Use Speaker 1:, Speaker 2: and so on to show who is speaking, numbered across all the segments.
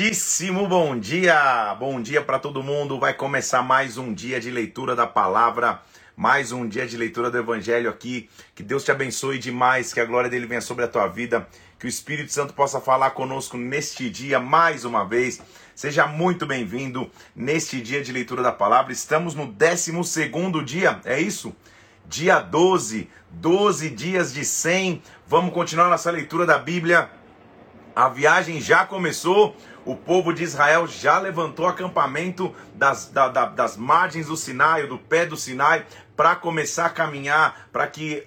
Speaker 1: Muitíssimo bom dia! Bom dia para todo mundo. Vai começar mais um dia de leitura da palavra, mais um dia de leitura do evangelho aqui. Que Deus te abençoe demais, que a glória dele venha sobre a tua vida, que o Espírito Santo possa falar conosco neste dia mais uma vez. Seja muito bem-vindo neste dia de leitura da palavra. Estamos no 12 dia, é isso? Dia 12, 12 dias de 100. Vamos continuar nossa leitura da Bíblia a viagem já começou, o povo de Israel já levantou acampamento das, da, da, das margens do Sinai, do pé do Sinai, para começar a caminhar, para que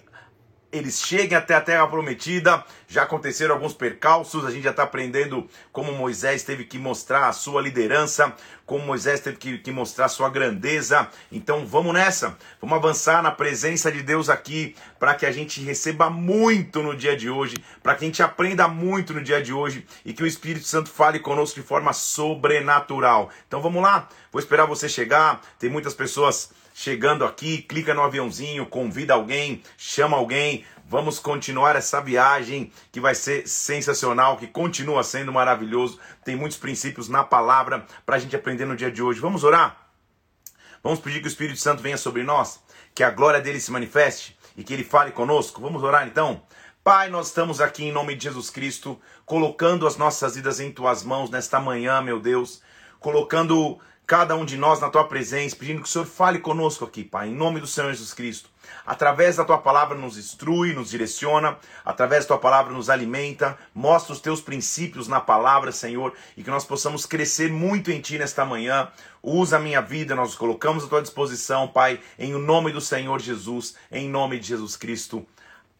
Speaker 1: eles cheguem até a terra prometida. Já aconteceram alguns percalços, a gente já está aprendendo como Moisés teve que mostrar a sua liderança, como Moisés teve que, que mostrar a sua grandeza. Então vamos nessa, vamos avançar na presença de Deus aqui, para que a gente receba muito no dia de hoje, para que a gente aprenda muito no dia de hoje e que o Espírito Santo fale conosco de forma sobrenatural. Então vamos lá, vou esperar você chegar, tem muitas pessoas chegando aqui, clica no aviãozinho, convida alguém, chama alguém. Vamos continuar essa viagem que vai ser sensacional, que continua sendo maravilhoso. Tem muitos princípios na palavra para a gente aprender no dia de hoje. Vamos orar? Vamos pedir que o Espírito Santo venha sobre nós, que a glória dele se manifeste e que ele fale conosco. Vamos orar então? Pai, nós estamos aqui em nome de Jesus Cristo, colocando as nossas vidas em tuas mãos nesta manhã, meu Deus, colocando cada um de nós na tua presença, pedindo que o Senhor fale conosco aqui, Pai, em nome do Senhor Jesus Cristo. Através da tua palavra nos instrui, nos direciona, através da tua palavra nos alimenta, mostra os teus princípios na palavra, Senhor, e que nós possamos crescer muito em ti nesta manhã. Usa a minha vida, nós colocamos à tua disposição, Pai, em nome do Senhor Jesus, em nome de Jesus Cristo.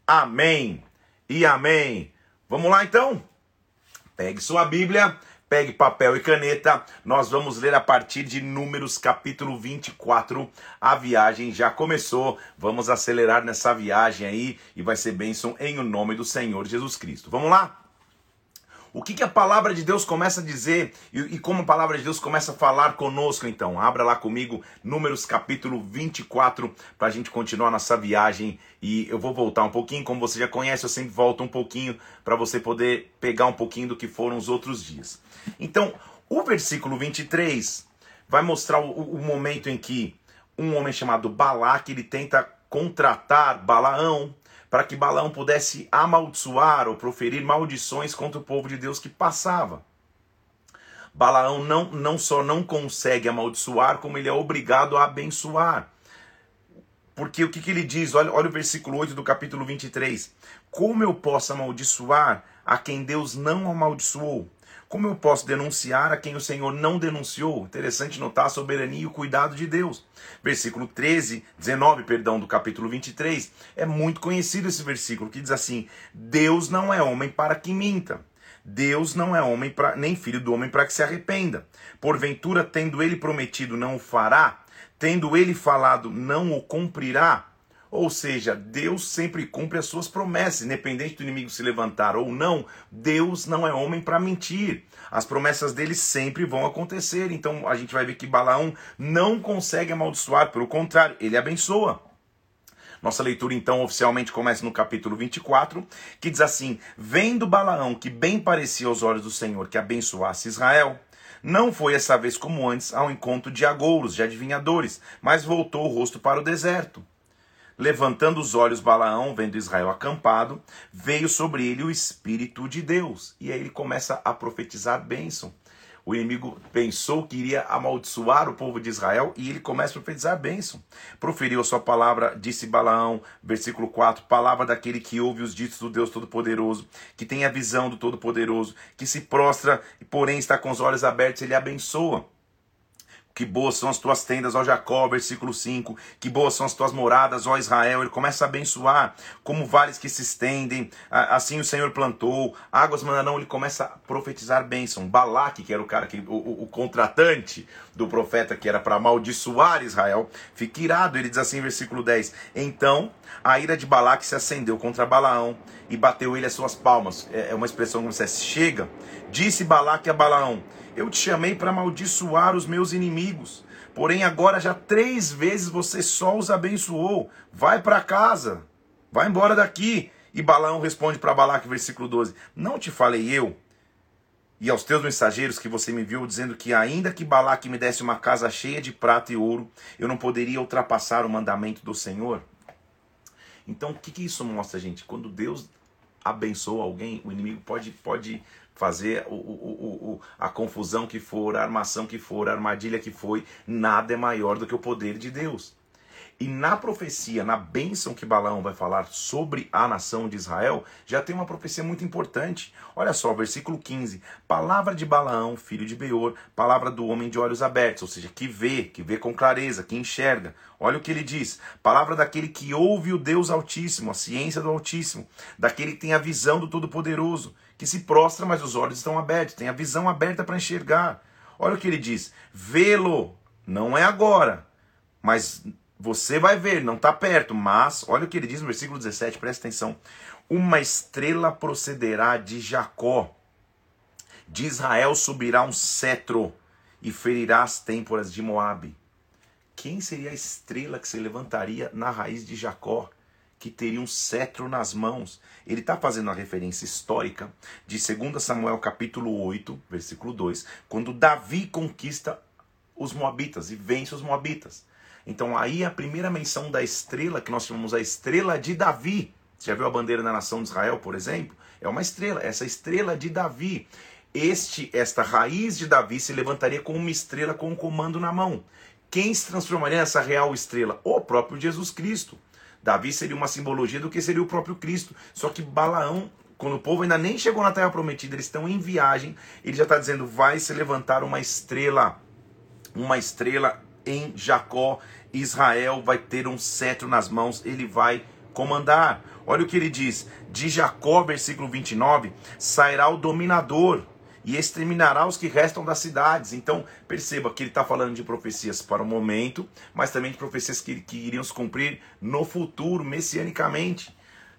Speaker 1: Amém e amém. Vamos lá então? Pegue sua Bíblia Pegue papel e caneta, nós vamos ler a partir de Números capítulo 24. A viagem já começou, vamos acelerar nessa viagem aí e vai ser bênção em o nome do Senhor Jesus Cristo. Vamos lá? O que, que a palavra de Deus começa a dizer e, e, como a palavra de Deus começa a falar conosco então? Abra lá comigo Números capítulo 24 para a gente continuar nossa viagem e eu vou voltar um pouquinho, como você já conhece, eu sempre volto um pouquinho para você poder pegar um pouquinho do que foram os outros dias. Então, o versículo 23 vai mostrar o, o momento em que um homem chamado Balaque ele tenta contratar Balaão para que Balaão pudesse amaldiçoar ou proferir maldições contra o povo de Deus que passava. Balaão não, não só não consegue amaldiçoar, como ele é obrigado a abençoar. Porque o que, que ele diz? Olha, olha o versículo 8 do capítulo 23. Como eu posso amaldiçoar a quem Deus não amaldiçoou? Como eu posso denunciar a quem o Senhor não denunciou? Interessante notar a soberania e o cuidado de Deus. Versículo 13, 19, perdão, do capítulo 23. É muito conhecido esse versículo que diz assim: Deus não é homem para que minta. Deus não é homem pra, nem filho do homem para que se arrependa. Porventura, tendo ele prometido, não o fará? Tendo ele falado, não o cumprirá? Ou seja, Deus sempre cumpre as suas promessas, independente do inimigo se levantar ou não. Deus não é homem para mentir. As promessas dele sempre vão acontecer. Então a gente vai ver que Balaão não consegue amaldiçoar, pelo contrário, ele abençoa. Nossa leitura então oficialmente começa no capítulo 24, que diz assim: Vendo Balaão que bem parecia aos olhos do Senhor que abençoasse Israel, não foi essa vez como antes ao encontro de agouros, de adivinhadores, mas voltou o rosto para o deserto. Levantando os olhos, Balaão, vendo Israel acampado, veio sobre ele o Espírito de Deus. E aí ele começa a profetizar bênção. O inimigo pensou que iria amaldiçoar o povo de Israel e ele começa a profetizar bênção. Proferiu a sua palavra, disse Balaão, versículo 4, palavra daquele que ouve os ditos do Deus Todo-Poderoso, que tem a visão do Todo-Poderoso, que se prostra, porém está com os olhos abertos, ele abençoa. Que boas são as tuas tendas, ó Jacó, versículo 5. Que boas são as tuas moradas, ó Israel. Ele começa a abençoar, como vales que se estendem. Assim o Senhor plantou, águas mandarão. Ele começa a profetizar bênção. Balaque, que era o cara, que, o, o, contratante do profeta, que era para amaldiçoar Israel, fica irado. Ele diz assim, versículo 10: Então a ira de Balaque se acendeu contra Balaão e bateu ele as suas palmas. É, é uma expressão como se chega. Disse Balaque a Balaão eu te chamei para amaldiçoar os meus inimigos. Porém, agora já três vezes você só os abençoou. Vai para casa. Vai embora daqui. E Balaão responde para Balaque, versículo 12: Não te falei eu e aos teus mensageiros que você me enviou, dizendo que ainda que Balaque me desse uma casa cheia de prata e ouro, eu não poderia ultrapassar o mandamento do Senhor? Então, o que, que isso mostra, gente? Quando Deus abençoa alguém, o inimigo pode, pode fazer o, o, o, a confusão que for, a armação que for, a armadilha que foi, nada é maior do que o poder de Deus. E na profecia, na bênção que Balaão vai falar sobre a nação de Israel, já tem uma profecia muito importante. Olha só, versículo 15: Palavra de Balaão, filho de Beor, palavra do homem de olhos abertos, ou seja, que vê, que vê com clareza, que enxerga. Olha o que ele diz: Palavra daquele que ouve o Deus Altíssimo, a ciência do Altíssimo, daquele que tem a visão do Todo-Poderoso, que se prostra, mas os olhos estão abertos, tem a visão aberta para enxergar. Olha o que ele diz: Vê-lo, não é agora, mas você vai ver, não está perto, mas olha o que ele diz no versículo 17, presta atenção. Uma estrela procederá de Jacó, de Israel subirá um cetro e ferirá as têmporas de Moabe. Quem seria a estrela que se levantaria na raiz de Jacó, que teria um cetro nas mãos? Ele está fazendo a referência histórica de 2 Samuel capítulo 8, versículo 2, quando Davi conquista os moabitas e vence os moabitas. Então aí a primeira menção da estrela, que nós chamamos a estrela de Davi. Você já viu a bandeira da nação de Israel, por exemplo? É uma estrela, essa estrela de Davi. Este, esta raiz de Davi se levantaria com uma estrela com um comando na mão. Quem se transformaria nessa real estrela? O próprio Jesus Cristo. Davi seria uma simbologia do que seria o próprio Cristo. Só que Balaão, quando o povo ainda nem chegou na terra prometida, eles estão em viagem, ele já está dizendo: vai se levantar uma estrela. Uma estrela em Jacó. Israel vai ter um cetro nas mãos, ele vai comandar. Olha o que ele diz: de Jacó, versículo 29, sairá o dominador e exterminará os que restam das cidades. Então, perceba que ele está falando de profecias para o momento, mas também de profecias que, que iriam se cumprir no futuro, messianicamente.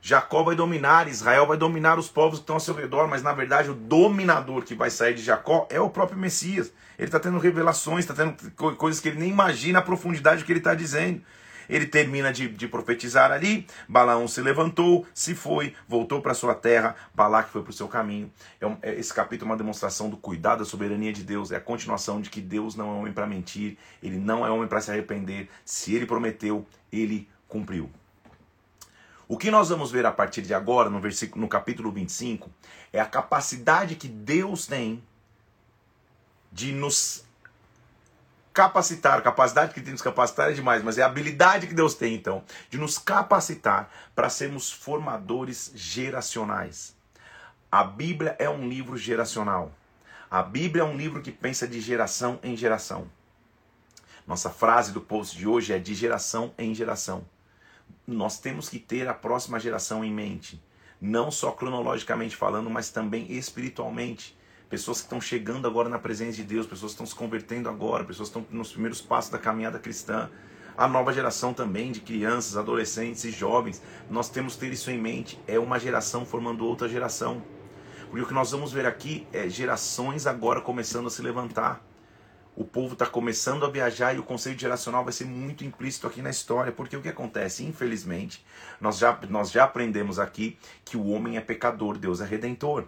Speaker 1: Jacó vai dominar, Israel vai dominar os povos que estão ao seu redor, mas na verdade o dominador que vai sair de Jacó é o próprio Messias. Ele está tendo revelações, está tendo coisas que ele nem imagina a profundidade do que ele está dizendo. Ele termina de, de, profetizar ali. Balaão se levantou, se foi, voltou para sua terra. Balaque foi para o seu caminho. É um, é, esse capítulo é uma demonstração do cuidado da soberania de Deus. É a continuação de que Deus não é homem para mentir. Ele não é homem para se arrepender. Se ele prometeu, ele cumpriu. O que nós vamos ver a partir de agora, no, versículo, no capítulo 25, é a capacidade que Deus tem de nos capacitar, capacidade que tem de nos capacitar é demais, mas é a habilidade que Deus tem então de nos capacitar para sermos formadores geracionais. A Bíblia é um livro geracional. A Bíblia é um livro que pensa de geração em geração. Nossa frase do post de hoje é de geração em geração nós temos que ter a próxima geração em mente, não só cronologicamente falando, mas também espiritualmente. Pessoas que estão chegando agora na presença de Deus, pessoas que estão se convertendo agora, pessoas que estão nos primeiros passos da caminhada cristã. A nova geração também de crianças, adolescentes e jovens, nós temos que ter isso em mente. É uma geração formando outra geração. Porque o que nós vamos ver aqui é gerações agora começando a se levantar o povo está começando a viajar e o conceito geracional vai ser muito implícito aqui na história, porque o que acontece, infelizmente, nós já, nós já aprendemos aqui que o homem é pecador, Deus é redentor.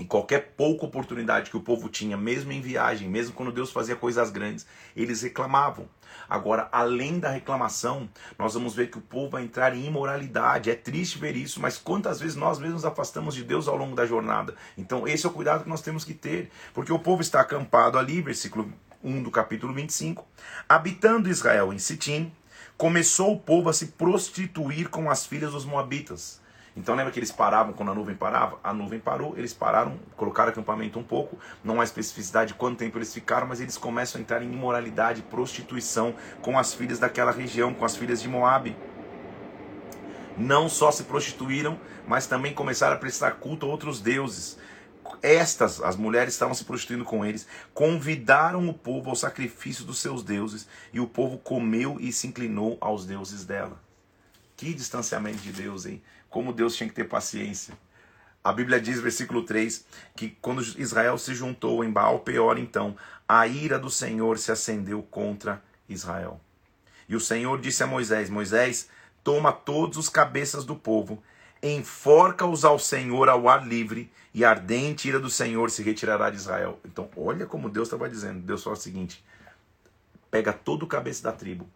Speaker 1: E qualquer pouca oportunidade que o povo tinha, mesmo em viagem, mesmo quando Deus fazia coisas grandes, eles reclamavam. Agora, além da reclamação, nós vamos ver que o povo vai entrar em imoralidade. É triste ver isso, mas quantas vezes nós mesmos afastamos de Deus ao longo da jornada? Então, esse é o cuidado que nós temos que ter, porque o povo está acampado ali, versículo 1 do capítulo 25, habitando Israel em Sitim, começou o povo a se prostituir com as filhas dos moabitas. Então lembra que eles paravam quando a nuvem parava? A nuvem parou, eles pararam, colocaram acampamento um pouco, não há especificidade de quanto tempo eles ficaram, mas eles começam a entrar em imoralidade, prostituição com as filhas daquela região, com as filhas de Moabe. Não só se prostituíram, mas também começaram a prestar culto a outros deuses. Estas, as mulheres estavam se prostituindo com eles, convidaram o povo ao sacrifício dos seus deuses, e o povo comeu e se inclinou aos deuses dela. Que distanciamento de Deus, hein? Como Deus tinha que ter paciência. A Bíblia diz, versículo 3, que quando Israel se juntou em Baal Peor, então, a ira do Senhor se acendeu contra Israel. E o Senhor disse a Moisés: Moisés, toma todos os cabeças do povo, enforca-os ao Senhor ao ar livre, e a ardente ira do Senhor se retirará de Israel. Então, olha como Deus estava dizendo. Deus falou o seguinte: pega todo o cabeça da tribo,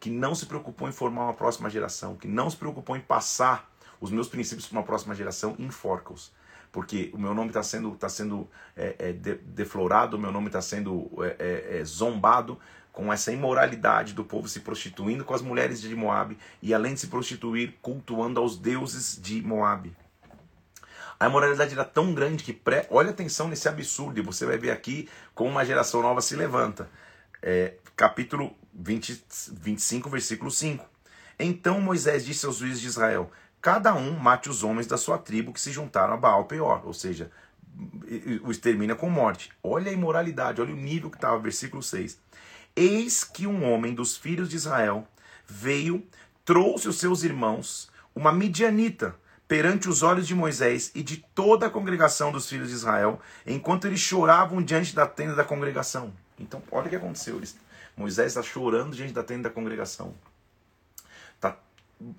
Speaker 1: que não se preocupou em formar uma próxima geração, que não se preocupou em passar os meus princípios para uma próxima geração, enforca-os. Porque o meu nome está sendo, tá sendo é, é, deflorado, o meu nome está sendo é, é, é, zombado com essa imoralidade do povo se prostituindo com as mulheres de Moab e além de se prostituir, cultuando aos deuses de Moab. A imoralidade era tão grande que, pré... olha atenção nesse absurdo, e você vai ver aqui como uma geração nova se levanta. É, capítulo 20, 25, versículo 5. Então Moisés disse aos juízes de Israel: Cada um mate os homens da sua tribo que se juntaram a Baal Peor, ou seja, o extermina com morte. Olha a imoralidade, olha o nível que estava, versículo 6. Eis que um homem dos filhos de Israel veio, trouxe os seus irmãos, uma midianita, perante os olhos de Moisés e de toda a congregação dos filhos de Israel, enquanto eles choravam diante da tenda da congregação. Então, olha o que aconteceu. Moisés está chorando diante da tenda da congregação.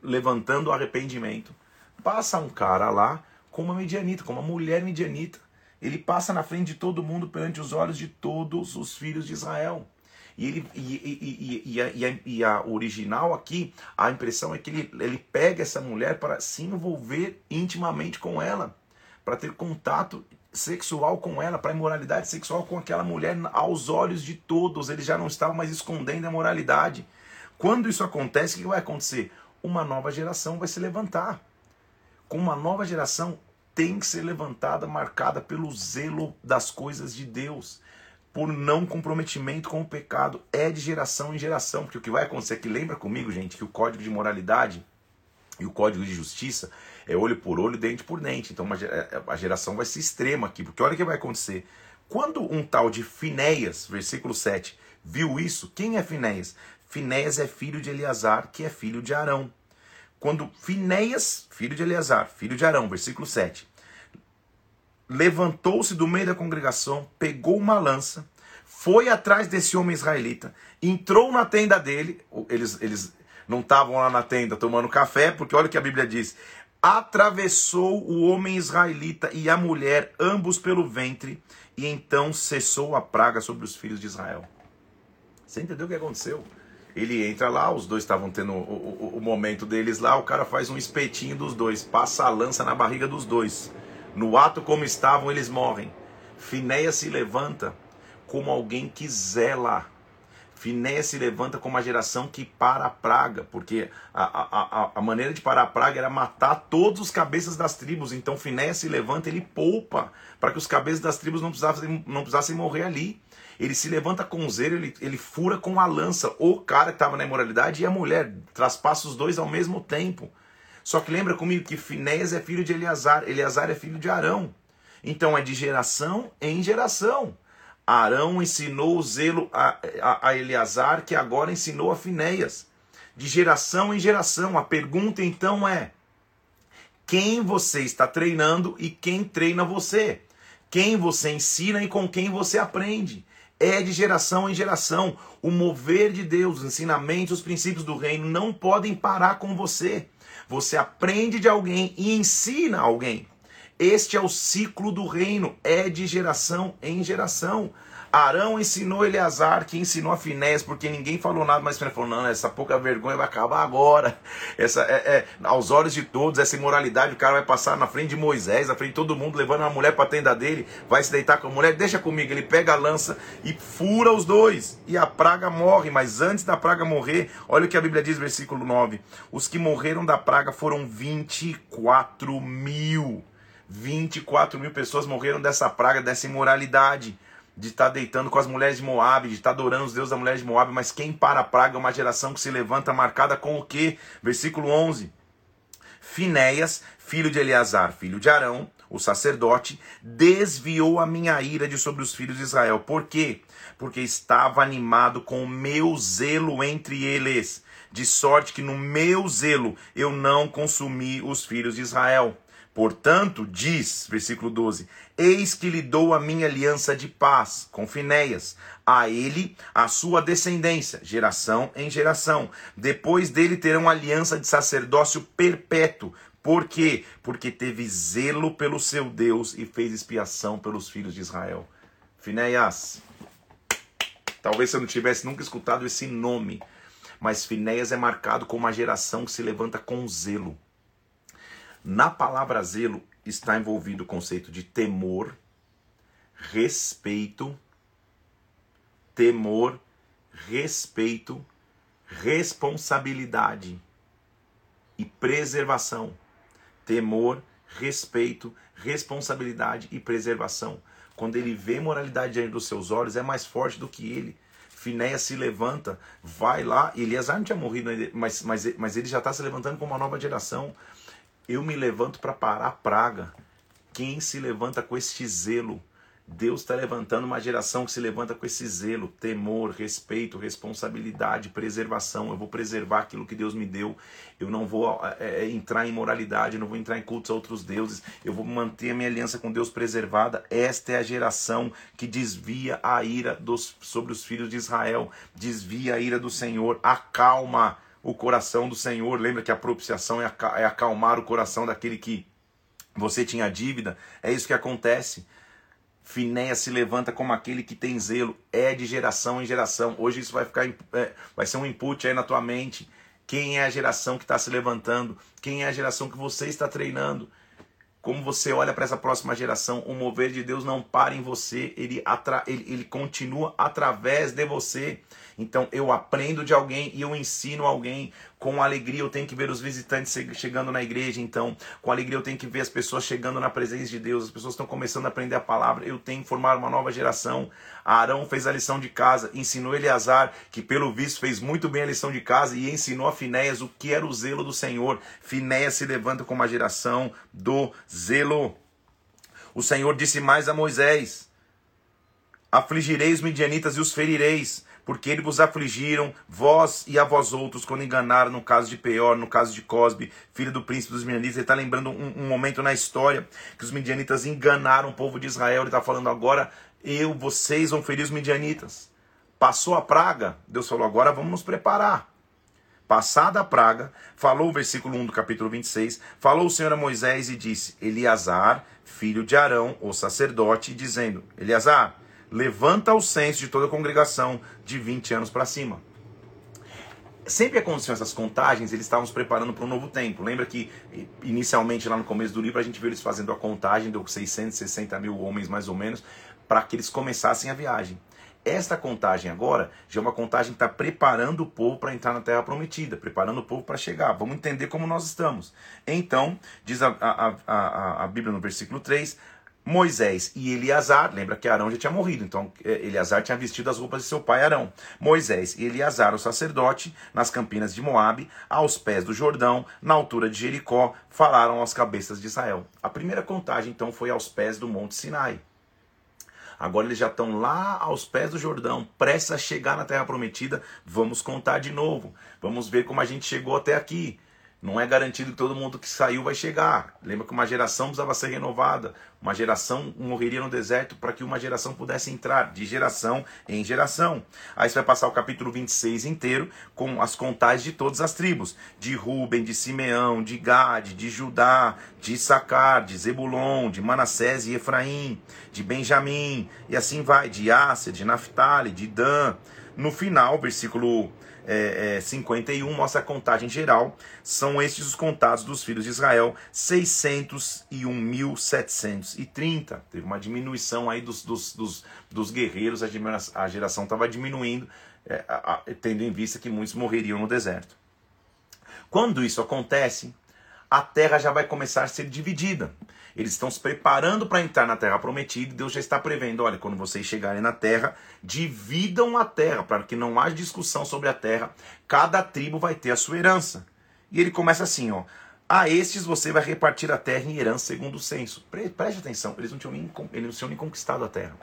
Speaker 1: Levantando arrependimento. Passa um cara lá com uma medianita, com uma mulher medianita. Ele passa na frente de todo mundo perante os olhos de todos os filhos de Israel. E, ele, e, e, e, a, e a original aqui, a impressão é que ele, ele pega essa mulher para se envolver intimamente com ela, para ter contato sexual com ela, para imoralidade sexual com aquela mulher aos olhos de todos. Ele já não estava mais escondendo a moralidade. Quando isso acontece, o que vai acontecer? Uma nova geração vai se levantar. Com uma nova geração tem que ser levantada, marcada pelo zelo das coisas de Deus por não comprometimento com o pecado. É de geração em geração. Porque o que vai acontecer aqui, lembra comigo, gente, que o código de moralidade e o código de justiça é olho por olho, dente por dente. Então é, a geração vai ser extrema aqui. Porque olha o que vai acontecer. Quando um tal de Finéias, versículo 7, viu isso, quem é Finéias? Finéias é filho de Eleazar, que é filho de Arão. Quando Finéias, filho de Eleazar, filho de Arão, versículo 7, levantou-se do meio da congregação, pegou uma lança, foi atrás desse homem israelita, entrou na tenda dele. Eles, eles não estavam lá na tenda tomando café, porque olha o que a Bíblia diz: atravessou o homem israelita e a mulher, ambos pelo ventre, e então cessou a praga sobre os filhos de Israel. Você entendeu o que aconteceu? Ele entra lá, os dois estavam tendo o, o, o momento deles lá, o cara faz um espetinho dos dois, passa a lança na barriga dos dois. No ato como estavam, eles morrem. Finéia se levanta como alguém que zela. Finéia se levanta como uma geração que para a praga, porque a, a, a, maneira de parar a praga era matar todos os cabeças das tribos. Então Finéia se levanta, ele poupa para que os cabeças das tribos não precisassem, não precisassem morrer ali. Ele se levanta com zelo, ele, ele fura com a lança o cara que estava na imoralidade e a mulher, traspassa os dois ao mesmo tempo. Só que lembra comigo que Finéias é filho de Eleazar, Eleazar é filho de Arão. Então é de geração em geração. Arão ensinou o zelo a, a, a Eleazar, que agora ensinou a Finéias. De geração em geração. A pergunta então é: quem você está treinando e quem treina você? Quem você ensina e com quem você aprende? É de geração em geração. O mover de Deus, os ensinamentos, os princípios do reino não podem parar com você. Você aprende de alguém e ensina alguém. Este é o ciclo do reino, é de geração em geração. Arão ensinou Eleazar, que ensinou a Finés, porque ninguém falou nada, mas Finés falou: não, essa pouca vergonha vai acabar agora. Essa, é, é, aos olhos de todos, essa imoralidade, o cara vai passar na frente de Moisés, na frente de todo mundo, levando uma mulher para a tenda dele, vai se deitar com a mulher, deixa comigo. Ele pega a lança e fura os dois, e a praga morre. Mas antes da praga morrer, olha o que a Bíblia diz, versículo 9: os que morreram da praga foram 24 mil. 24 mil pessoas morreram dessa praga, dessa imoralidade de estar tá deitando com as mulheres de Moab, de estar tá adorando os deuses da mulher de Moab, mas quem para a praga é uma geração que se levanta marcada com o quê? Versículo 11. Finéias, filho de Eleazar, filho de Arão, o sacerdote, desviou a minha ira de sobre os filhos de Israel. Por quê? Porque estava animado com o meu zelo entre eles, de sorte que no meu zelo eu não consumi os filhos de Israel. Portanto, diz, versículo 12: Eis que lhe dou a minha aliança de paz com Finéias, a ele a sua descendência, geração em geração. Depois dele terão aliança de sacerdócio perpétuo, Por quê? Porque teve zelo pelo seu Deus e fez expiação pelos filhos de Israel. Finéias, talvez você não tivesse nunca escutado esse nome, mas Finéias é marcado como uma geração que se levanta com zelo. Na palavra zelo está envolvido o conceito de temor, respeito, temor, respeito, responsabilidade e preservação. Temor, respeito, responsabilidade e preservação. Quando ele vê moralidade diante dos seus olhos, é mais forte do que ele. Finéia se levanta, vai lá. Eliasar não tinha morrido, mas, mas, mas ele já está se levantando com uma nova geração. Eu me levanto para parar a praga. Quem se levanta com este zelo Deus está levantando uma geração que se levanta com esse zelo, temor, respeito, responsabilidade, preservação. Eu vou preservar aquilo que Deus me deu. Eu não vou é, entrar em moralidade, não vou entrar em cultos a outros deuses. Eu vou manter a minha aliança com Deus preservada. Esta é a geração que desvia a ira dos, sobre os filhos de Israel, desvia a ira do Senhor, acalma o coração do Senhor. Lembra que a propiciação é, é acalmar o coração daquele que você tinha dívida? É isso que acontece. Finéia se levanta como aquele que tem zelo, é de geração em geração. Hoje isso vai ficar, é, vai ser um input aí na tua mente. Quem é a geração que está se levantando? Quem é a geração que você está treinando? Como você olha para essa próxima geração, o mover de Deus não para em você, ele, atra, ele, ele continua através de você. Então eu aprendo de alguém e eu ensino alguém. Com alegria eu tenho que ver os visitantes chegando na igreja, então. Com alegria eu tenho que ver as pessoas chegando na presença de Deus. As pessoas estão começando a aprender a palavra. Eu tenho que formar uma nova geração. Arão fez a lição de casa, ensinou Eleazar, que pelo visto fez muito bem a lição de casa, e ensinou a Finéias o que era o zelo do Senhor. Finéias se levanta como a geração do zelo. O Senhor disse mais a Moisés: Afligireis os midianitas e os ferireis porque eles vos afligiram, vós e a vós outros, quando enganaram, no caso de Peor, no caso de Cosbe, filho do príncipe dos midianitas. Ele está lembrando um, um, momento na história que os midianitas enganaram o povo de Israel. Ele está falando agora, eu, vocês vão ferir os midianitas. Passou a praga, Deus falou, agora vamos nos preparar. Passada a praga, falou o versículo 1 do capítulo 26, falou o Senhor a Moisés e disse, Eleazar, filho de Arão, o sacerdote, dizendo, Eleazar, levanta o censo de toda a congregação de 20 anos para cima. Sempre aconteciam essas contagens, eles estavam se preparando para um novo tempo. Lembra que inicialmente lá no começo do livro a gente viu eles fazendo a contagem de 660 mil homens mais ou menos para que eles começassem a viagem. Esta contagem agora já é uma contagem que está preparando o povo para entrar na Terra Prometida, preparando o povo para chegar. Vamos entender como nós estamos. Então, diz a, a, a, a Bíblia no versículo 3: Moisés e Eleazar, lembra que Arão já tinha morrido, então eh, Eleazar tinha vestido as roupas de seu pai Arão. Moisés e Eleazar, o sacerdote, nas campinas de Moabe, aos pés do Jordão, na altura de Jericó, falaram às cabeças de Israel. A primeira contagem então foi aos pés do Monte Sinai. Agora eles já estão lá aos pés do Jordão, prestes a chegar na terra prometida. Vamos contar de novo. Vamos ver como a gente chegou até aqui. Não é garantido que todo mundo que saiu vai chegar. Lembra que uma geração precisava ser renovada. Uma geração morreria no deserto para que uma geração pudesse entrar, de geração em geração. Aí você vai passar o capítulo 26 inteiro com as contagens de todas as tribos: de Ruben, de Simeão, de Gade, de Judá, de Sacar, de Zebulon, de Manassés e Efraim, de Benjamim, e assim vai, de Ásia, de Naphtali, de Dan. No final, versículo é, é, 51 mostra a contagem geral. São estes os contados dos filhos de Israel, 601.730. Teve uma diminuição aí dos, dos, dos, dos guerreiros, a geração estava diminuindo, é, a, a, tendo em vista que muitos morreriam no deserto. Quando isso acontece, a terra já vai começar a ser dividida. Eles estão se preparando para entrar na terra prometida e Deus já está prevendo: olha, quando vocês chegarem na terra, dividam a terra, para que não haja discussão sobre a terra. Cada tribo vai ter a sua herança. E ele começa assim: ó. A estes você vai repartir a terra em herança segundo o censo. Preste atenção, eles não tinham nem, eles não tinham nem conquistado a terra.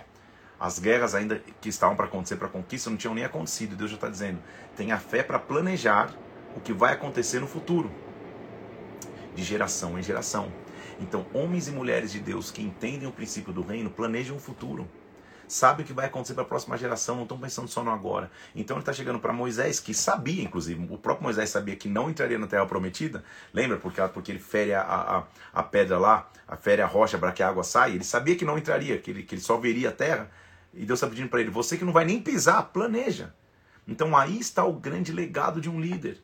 Speaker 1: As guerras ainda que estavam para acontecer para a conquista não tinham nem acontecido. Deus já está dizendo: tenha fé para planejar o que vai acontecer no futuro, de geração em geração. Então, homens e mulheres de Deus que entendem o princípio do reino planejam o futuro. sabe o que vai acontecer para a próxima geração, não estão pensando só no agora. Então ele está chegando para Moisés, que sabia, inclusive, o próprio Moisés sabia que não entraria na terra prometida, lembra? Porque, porque ele fere a, a, a pedra lá, a fere a rocha para que a água saia, ele sabia que não entraria, que ele, que ele só veria a terra, e Deus está pedindo para ele: você que não vai nem pisar, planeja. Então aí está o grande legado de um líder.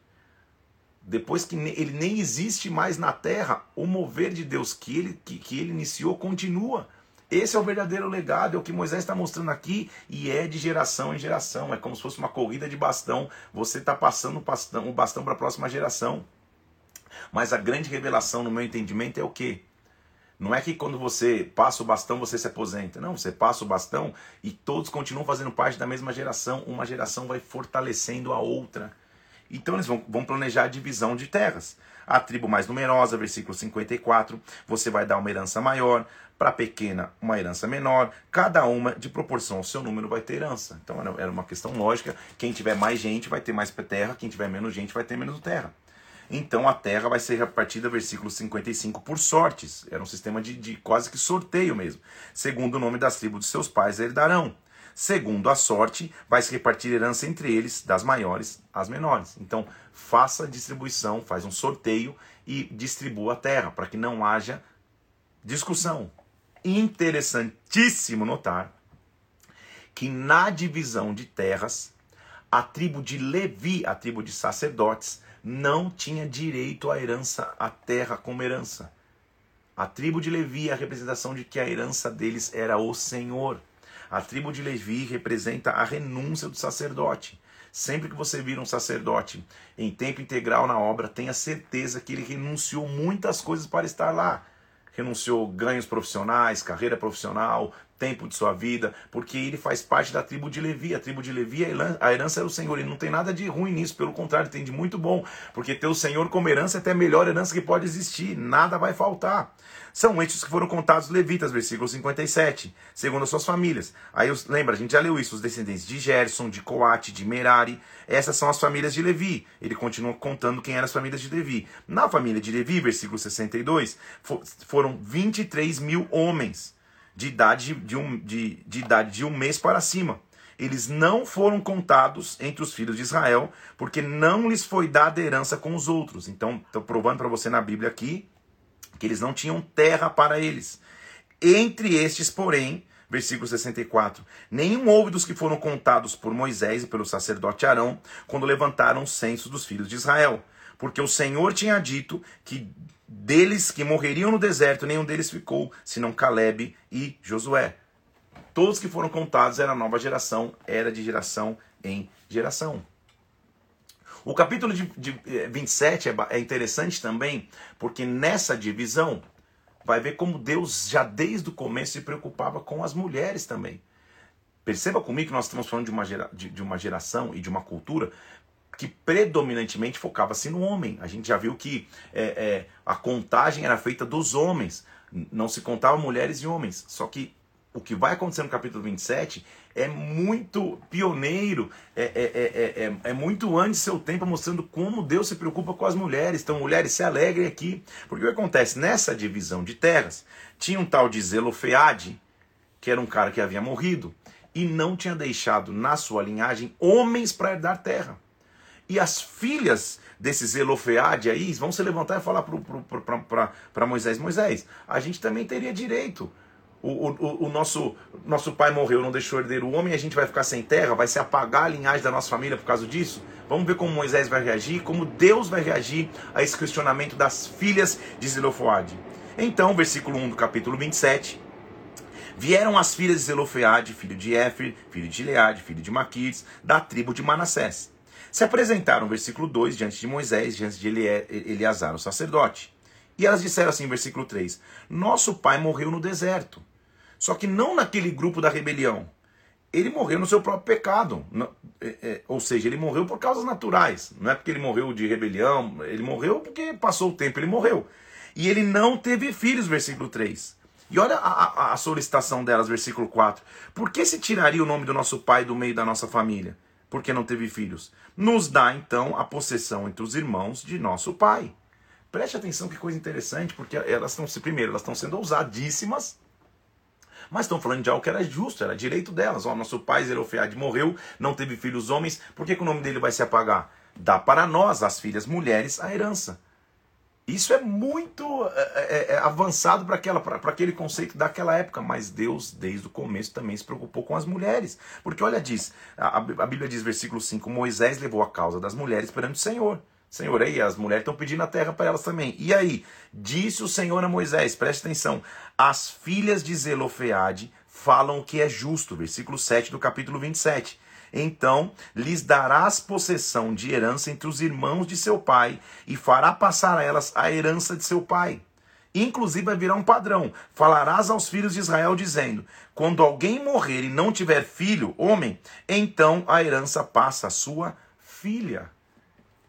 Speaker 1: Depois que ele nem existe mais na terra, o mover de Deus que ele, que, que ele iniciou continua. Esse é o verdadeiro legado, é o que Moisés está mostrando aqui e é de geração em geração. É como se fosse uma corrida de bastão. Você está passando o bastão, o bastão para a próxima geração. Mas a grande revelação, no meu entendimento, é o quê? Não é que quando você passa o bastão você se aposenta. Não, você passa o bastão e todos continuam fazendo parte da mesma geração. Uma geração vai fortalecendo a outra. Então eles vão, vão planejar a divisão de terras. A tribo mais numerosa, versículo 54, você vai dar uma herança maior, para a pequena uma herança menor, cada uma de proporção ao seu número vai ter herança. Então era uma questão lógica, quem tiver mais gente vai ter mais terra, quem tiver menos gente vai ter menos terra. Então a terra vai ser repartida, versículo 55, por sortes. Era um sistema de, de quase que sorteio mesmo. Segundo o nome das tribos de seus pais herdarão. Segundo a sorte, vai se repartir herança entre eles, das maiores às menores. Então, faça a distribuição, faz um sorteio e distribua a terra, para que não haja discussão. Interessantíssimo notar que na divisão de terras, a tribo de Levi, a tribo de sacerdotes, não tinha direito à herança, à terra como herança. A tribo de Levi é a representação de que a herança deles era o Senhor. A tribo de Levi representa a renúncia do sacerdote. Sempre que você vira um sacerdote em tempo integral na obra, tenha certeza que ele renunciou muitas coisas para estar lá. Renunciou ganhos profissionais, carreira profissional, tempo de sua vida, porque ele faz parte da tribo de Levi. A tribo de Levi, a herança era o Senhor. E não tem nada de ruim nisso, pelo contrário, tem de muito bom. Porque ter o Senhor como herança é até a melhor herança que pode existir. Nada vai faltar. São estes que foram contados levitas, versículo 57, segundo as suas famílias. Aí lembra, a gente já leu isso, os descendentes de Gerson, de Coate, de Merari. Essas são as famílias de Levi. Ele continua contando quem eram as famílias de Levi. Na família de Levi, versículo 62, foram 23 mil homens de idade de um, de, de idade de um mês para cima. Eles não foram contados entre os filhos de Israel, porque não lhes foi dada herança com os outros. Então, estou provando para você na Bíblia aqui que eles não tinham terra para eles. Entre estes, porém, versículo 64, nenhum houve dos que foram contados por Moisés e pelo sacerdote Arão, quando levantaram os censos dos filhos de Israel. Porque o Senhor tinha dito que deles que morreriam no deserto, nenhum deles ficou, senão Caleb e Josué. Todos que foram contados era nova geração, era de geração em geração. O capítulo de, de 27 é, é interessante também, porque nessa divisão vai ver como Deus já desde o começo se preocupava com as mulheres também. Perceba comigo que nós estamos falando de uma, gera, de, de uma geração e de uma cultura que predominantemente focava-se no homem. A gente já viu que é, é, a contagem era feita dos homens, não se contava mulheres e homens. Só que o que vai acontecer no capítulo 27 é muito pioneiro, é, é, é, é, muito antes seu tempo, mostrando como Deus se preocupa com as mulheres. Então, mulheres, se alegrem aqui. Porque o que acontece? Nessa divisão de terras, tinha um tal de Zelofeade, que era um cara que havia morrido, e não tinha deixado na sua linhagem homens para herdar terra. E as filhas desse Zelofeade aí vão se levantar e falar para Moisés: Moisés, a gente também teria direito. O, o, o, nosso, nosso pai morreu, não deixou herdeiro o homem, a gente vai ficar sem terra, vai se apagar a linhagem da nossa família por causa disso? Vamos ver como Moisés vai reagir, como Deus vai reagir a esse questionamento das filhas de Zelofeade. Então, versículo 1 do capítulo 27. Vieram as filhas de Zelofeade, filho de Éfer, filho de Gileade, filho de Maquires, da tribo de Manassés se apresentaram, versículo 2, diante de Moisés, diante de Eleazar, o sacerdote. E elas disseram assim, versículo 3: Nosso pai morreu no deserto. Só que não naquele grupo da rebelião. Ele morreu no seu próprio pecado. É, é, ou seja, ele morreu por causas naturais. Não é porque ele morreu de rebelião, ele morreu porque passou o tempo, ele morreu. E ele não teve filhos, versículo 3. E olha a, a, a solicitação delas, versículo 4. Por que se tiraria o nome do nosso pai do meio da nossa família? Porque não teve filhos. Nos dá então a possessão entre os irmãos de nosso pai. Preste atenção que coisa interessante, porque elas estão, primeiro, elas estão sendo ousadíssimas, Mas estão falando de algo que era justo, era direito delas. Ó, nosso pai Zelofeade morreu, não teve filhos homens, por que, que o nome dele vai se apagar? Dá para nós, as filhas mulheres, a herança. Isso é muito é, é, é avançado para aquele conceito daquela época, mas Deus, desde o começo, também se preocupou com as mulheres. Porque olha, diz, a, a Bíblia diz, versículo 5, Moisés levou a causa das mulheres perante o Senhor. Senhor, aí as mulheres estão pedindo a terra para elas também. E aí, disse o Senhor a Moisés, preste atenção, as filhas de Zelofeade falam o que é justo, versículo 7 do capítulo 27. Então lhes darás possessão de herança entre os irmãos de seu pai, e fará passar a elas a herança de seu pai. Inclusive vai virar um padrão. Falarás aos filhos de Israel, dizendo: Quando alguém morrer e não tiver filho, homem, então a herança passa à sua filha.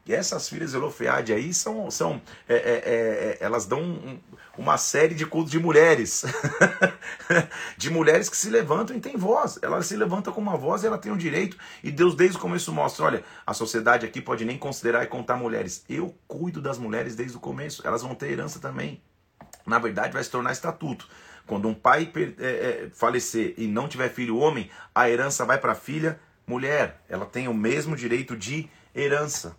Speaker 1: E essas filhas de Elofeade aí são, são é, é, é, é elas dão um, uma série de cultos de mulheres, de mulheres que se levantam e têm voz. Ela se levanta com uma voz e ela tem um direito. E Deus desde o começo mostra, olha, a sociedade aqui pode nem considerar e contar mulheres. Eu cuido das mulheres desde o começo. Elas vão ter herança também. Na verdade, vai se tornar estatuto. Quando um pai é, é, falecer e não tiver filho homem, a herança vai para a filha mulher. Ela tem o mesmo direito de herança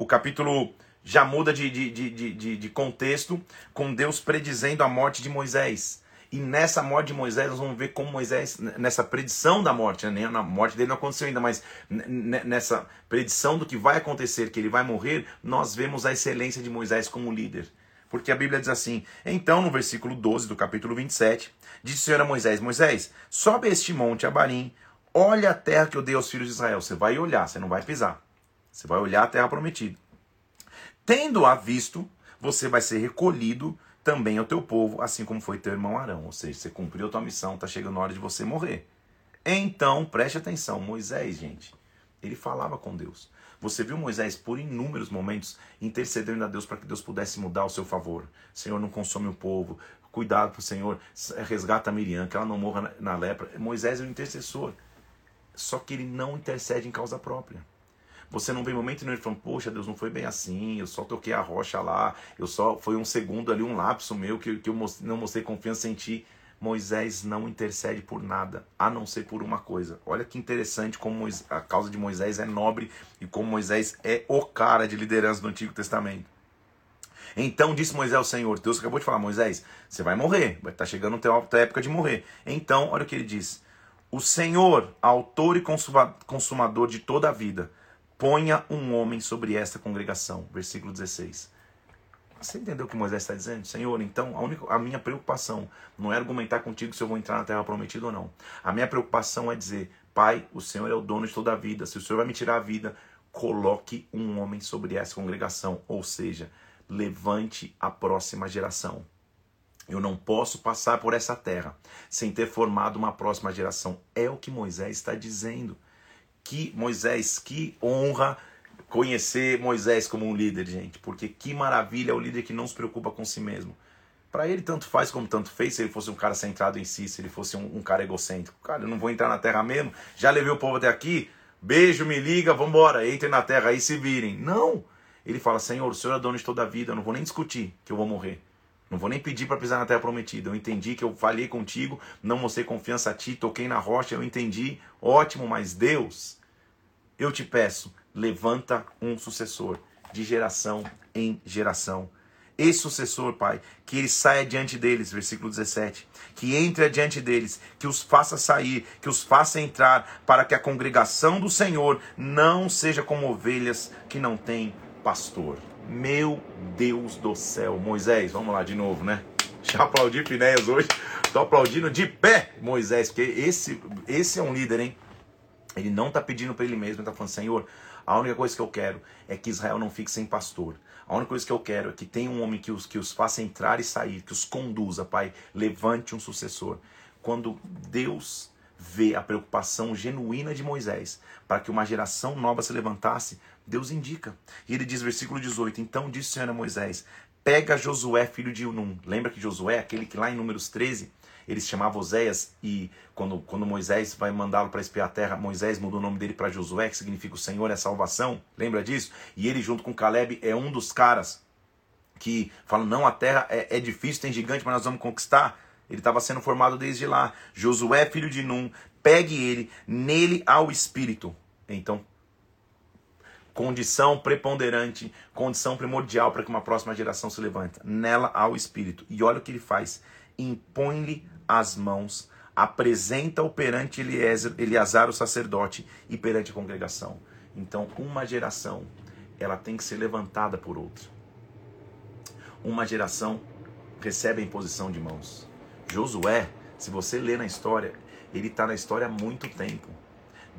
Speaker 1: o capítulo já muda de, de, de, de, de contexto, com Deus predizendo a morte de Moisés. E nessa morte de Moisés, nós vamos ver como Moisés, nessa predição da morte, né? a morte dele não aconteceu ainda, mas nessa predição do que vai acontecer, que ele vai morrer, nós vemos a excelência de Moisés como líder. Porque a Bíblia diz assim: Então, no versículo 12 do capítulo 27, disse o Senhor a Moisés: Moisés, sobe este monte Abarim, olha a terra que eu dei aos filhos de Israel. Você vai olhar, você não vai pisar. Você vai olhar a terra prometida. Tendo-a visto, você vai ser recolhido também ao teu povo, assim como foi teu irmão Arão. Ou seja, você cumpriu a tua missão, está chegando a hora de você morrer. Então, preste atenção, Moisés, gente, ele falava com Deus. Você viu Moisés por inúmeros momentos intercedendo a Deus para que Deus pudesse mudar ao seu favor. Senhor, não consome o povo. Cuidado para o Senhor, resgata Miriam, que ela não morra na lepra. Moisés é o intercessor. Só que ele não intercede em causa própria. Você não vê momento nenhum falando, poxa, Deus, não foi bem assim, eu só toquei a rocha lá, eu só foi um segundo ali, um lapso meu que, que eu não mostrei confiança em ti. Moisés não intercede por nada, a não ser por uma coisa. Olha que interessante como a causa de Moisés é nobre e como Moisés é o cara de liderança do Antigo Testamento. Então disse Moisés ao Senhor, Deus acabou de falar, Moisés, você vai morrer, vai estar tá chegando a época de morrer. Então, olha o que ele diz: O Senhor, autor e consumador de toda a vida, ponha um homem sobre esta congregação. Versículo 16. Você entendeu o que Moisés está dizendo? Senhor, então a, única, a minha preocupação não é argumentar contigo se eu vou entrar na terra prometida ou não. A minha preocupação é dizer, Pai, o Senhor é o dono de toda a vida. Se o Senhor vai me tirar a vida, coloque um homem sobre essa congregação. Ou seja, levante a próxima geração. Eu não posso passar por essa terra sem ter formado uma próxima geração. É o que Moisés está dizendo que Moisés, que honra conhecer Moisés como um líder, gente, porque que maravilha é o líder que não se preocupa com si mesmo. Para ele, tanto faz como tanto fez se ele fosse um cara centrado em si, se ele fosse um, um, cara egocêntrico. Cara, eu não vou entrar na terra mesmo, já levei o povo até aqui, beijo, me liga, vambora, entrem na terra aí se virem. Não! Ele fala: Senhor, o Senhor é dono de toda a vida, eu não vou nem discutir que eu vou morrer. Não vou nem pedir para pisar na terra prometida. Eu entendi que eu falhei contigo, não mostrei confiança a ti, toquei na rocha, eu entendi. Ótimo, mas Deus, eu te peço, levanta um sucessor de geração em geração. Esse sucessor, Pai, que ele saia diante deles, versículo 17, que entre adiante deles, que os faça sair, que os faça entrar, para que a congregação do Senhor não seja como ovelhas que não têm pastor. Meu Deus do céu. Moisés, vamos lá de novo, né? Já aplaudi Pinéias hoje. Tô aplaudindo de pé, Moisés, porque esse, esse é um líder, hein? Ele não está pedindo para ele mesmo, ele está falando, Senhor, a única coisa que eu quero é que Israel não fique sem pastor. A única coisa que eu quero é que tenha um homem que os, que os faça entrar e sair, que os conduza, Pai. Levante um sucessor. Quando Deus vê a preocupação genuína de Moisés para que uma geração nova se levantasse, Deus indica. E ele diz, versículo 18: Então disse o a Moisés: Pega Josué, filho de Unum. Lembra que Josué, aquele que lá em Números 13, ele se chamava Oséias, e quando, quando Moisés vai mandá-lo para espiar a terra, Moisés mudou o nome dele para Josué, que significa o Senhor é salvação. Lembra disso? E ele, junto com Caleb, é um dos caras que falam: não, a terra é, é difícil, tem gigante, mas nós vamos conquistar. Ele estava sendo formado desde lá. Josué, filho de Num, pegue ele, nele ao espírito. Então, condição preponderante, condição primordial para que uma próxima geração se levante. Nela há o Espírito. E olha o que ele faz: impõe-lhe as mãos, apresenta-o perante Eliezer, Eleazar, o sacerdote, e perante a congregação. Então, uma geração, ela tem que ser levantada por outra. Uma geração recebe a imposição de mãos. Josué, se você ler na história, ele está na história há muito tempo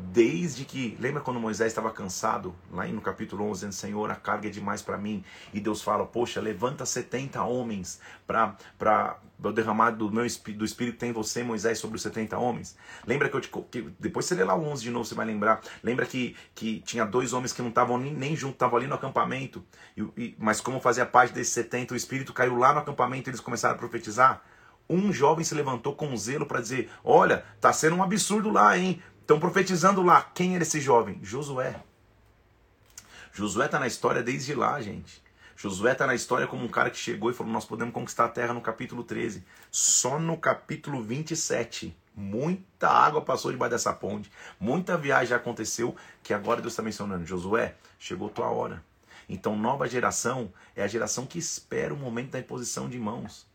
Speaker 1: desde que, lembra quando Moisés estava cansado, lá no capítulo 11, dizendo, Senhor, a carga é demais para mim, e Deus fala, poxa, levanta 70 homens para o derramar do meu do Espírito tem você, Moisés, sobre os 70 homens. Lembra que eu te, que, depois você lê lá o 11 de novo, você vai lembrar, lembra que, que tinha dois homens que não estavam nem, nem junto, estavam ali no acampamento, e, e, mas como fazia parte desses 70, o Espírito caiu lá no acampamento e eles começaram a profetizar, um jovem se levantou com zelo para dizer: Olha, tá sendo um absurdo lá, hein? Estão profetizando lá. Quem era esse jovem? Josué. Josué está na história desde lá, gente. Josué está na história como um cara que chegou e falou: Nós podemos conquistar a terra no capítulo 13. Só no capítulo 27. Muita água passou debaixo dessa ponte. Muita viagem aconteceu. Que agora Deus está mencionando: Josué, chegou tua hora. Então, nova geração é a geração que espera o momento da imposição de mãos.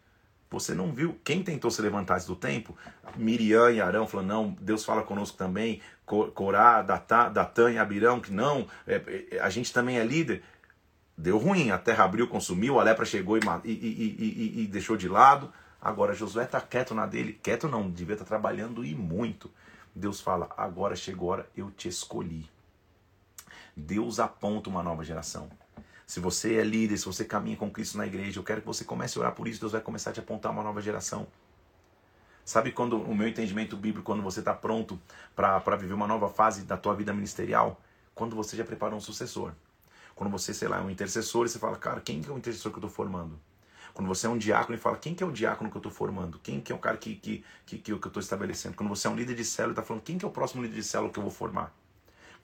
Speaker 1: Você não viu quem tentou se levantar antes do tempo? Miriam e Arão falando, não, Deus fala conosco também. Corá, Datã, Datã e Abirão, que não, é, é, a gente também é líder. Deu ruim, a terra abriu, consumiu, a lepra chegou e, e, e, e deixou de lado. Agora Josué está quieto na dele, quieto não, devia estar tá trabalhando e muito. Deus fala, agora chegou a hora, eu te escolhi. Deus aponta uma nova geração. Se você é líder, se você caminha com Cristo na igreja, eu quero que você comece a orar por isso. Deus vai começar a te apontar uma nova geração. Sabe quando o meu entendimento bíblico, quando você está pronto para viver uma nova fase da tua vida ministerial? Quando você já preparou um sucessor. Quando você, sei lá, é um intercessor e você fala, cara, quem que é o intercessor que eu estou formando? Quando você é um diácono e fala, quem que é o diácono que eu estou formando? Quem que é o cara que, que, que, que eu estou estabelecendo? Quando você é um líder de célula e está falando, quem que é o próximo líder de célula que eu vou formar?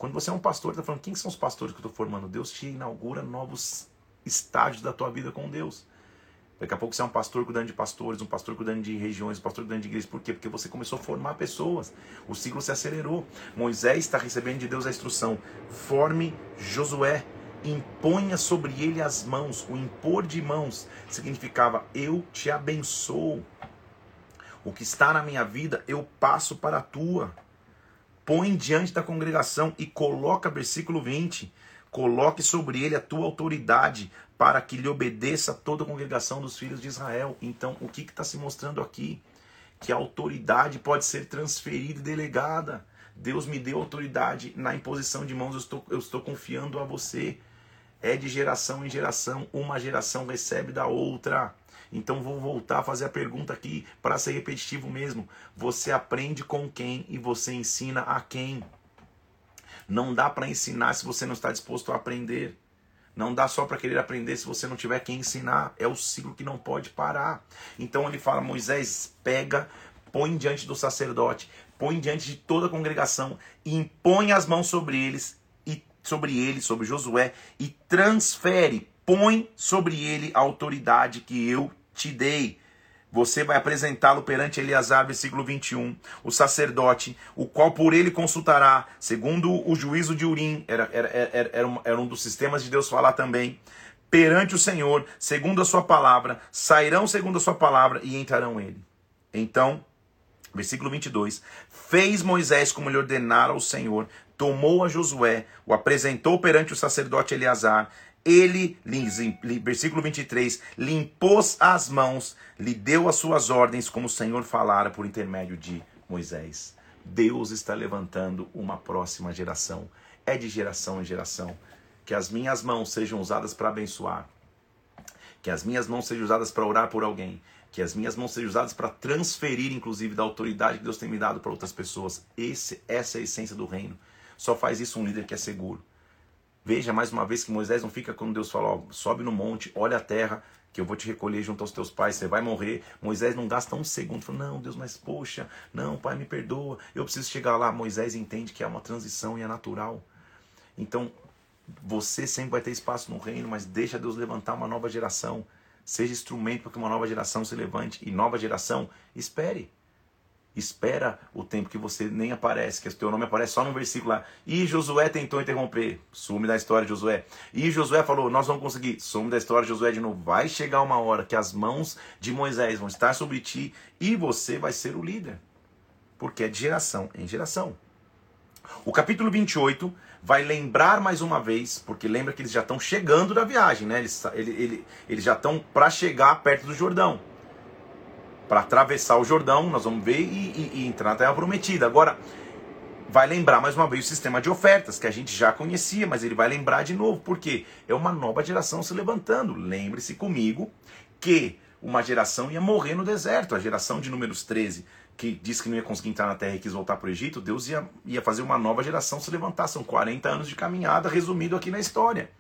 Speaker 1: Quando você é um pastor, está falando, quem são os pastores que eu estou formando? Deus te inaugura novos estágios da tua vida com Deus. Daqui a pouco você é um pastor cuidando de pastores, um pastor cuidando de regiões, um pastor cuidando de igrejas. Por quê? Porque você começou a formar pessoas. O ciclo se acelerou. Moisés está recebendo de Deus a instrução: forme Josué, imponha sobre ele as mãos. O impor de mãos significava: eu te abençoo. O que está na minha vida, eu passo para a tua põe diante da congregação e coloca, versículo 20, coloque sobre ele a tua autoridade para que lhe obedeça toda a congregação dos filhos de Israel. Então, o que está se mostrando aqui? Que a autoridade pode ser transferida e delegada. Deus me deu autoridade na imposição de mãos, eu estou, eu estou confiando a você. É de geração em geração, uma geração recebe da outra. Então vou voltar a fazer a pergunta aqui para ser repetitivo mesmo. Você aprende com quem e você ensina a quem? Não dá para ensinar se você não está disposto a aprender. Não dá só para querer aprender se você não tiver quem ensinar. É o ciclo que não pode parar. Então ele fala: Moisés, pega, põe diante do sacerdote, põe diante de toda a congregação, impõe as mãos sobre eles e sobre ele, sobre Josué e transfere, põe sobre ele a autoridade que eu te dei. Você vai apresentá-lo perante Eleazar, versículo 21, o sacerdote, o qual por ele consultará, segundo o juízo de Urim, era, era, era, era, um, era um dos sistemas de Deus falar também, perante o Senhor, segundo a sua palavra, sairão segundo a sua palavra e entrarão ele. Então, versículo 22, fez Moisés como lhe ordenara o Senhor, tomou a Josué, o apresentou perante o sacerdote Eleazar, ele, versículo 23, lhe impôs as mãos, lhe deu as suas ordens, como o Senhor falara por intermédio de Moisés. Deus está levantando uma próxima geração. É de geração em geração. Que as minhas mãos sejam usadas para abençoar. Que as minhas mãos sejam usadas para orar por alguém. Que as minhas mãos sejam usadas para transferir, inclusive, da autoridade que Deus tem me dado para outras pessoas. Esse, essa é a essência do reino. Só faz isso um líder que é seguro. Veja mais uma vez que Moisés não fica quando Deus fala, ó, sobe no monte, olha a terra, que eu vou te recolher junto aos teus pais, você vai morrer. Moisés não gasta um segundo, fala, não, Deus, mas poxa, não, pai, me perdoa, eu preciso chegar lá. Moisés entende que é uma transição e é natural. Então, você sempre vai ter espaço no reino, mas deixa Deus levantar uma nova geração. Seja instrumento para que uma nova geração se levante. E nova geração, espere. Espera o tempo que você nem aparece, que o teu nome aparece só num versículo lá. E Josué tentou interromper. Sume da história de Josué. E Josué falou: Nós vamos conseguir. Sume da história de Josué de novo. Vai chegar uma hora que as mãos de Moisés vão estar sobre ti e você vai ser o líder. Porque é de geração em geração. O capítulo 28 vai lembrar mais uma vez, porque lembra que eles já estão chegando da viagem, né? Eles, ele, ele, eles já estão para chegar perto do Jordão. Para atravessar o Jordão, nós vamos ver, e, e, e entrar na Terra Prometida. Agora, vai lembrar mais uma vez o sistema de ofertas, que a gente já conhecia, mas ele vai lembrar de novo, porque é uma nova geração se levantando. Lembre-se comigo que uma geração ia morrer no deserto, a geração de números 13 que disse que não ia conseguir entrar na terra e quis voltar para o Egito, Deus ia, ia fazer uma nova geração se levantar. São 40 anos de caminhada, resumido aqui na história.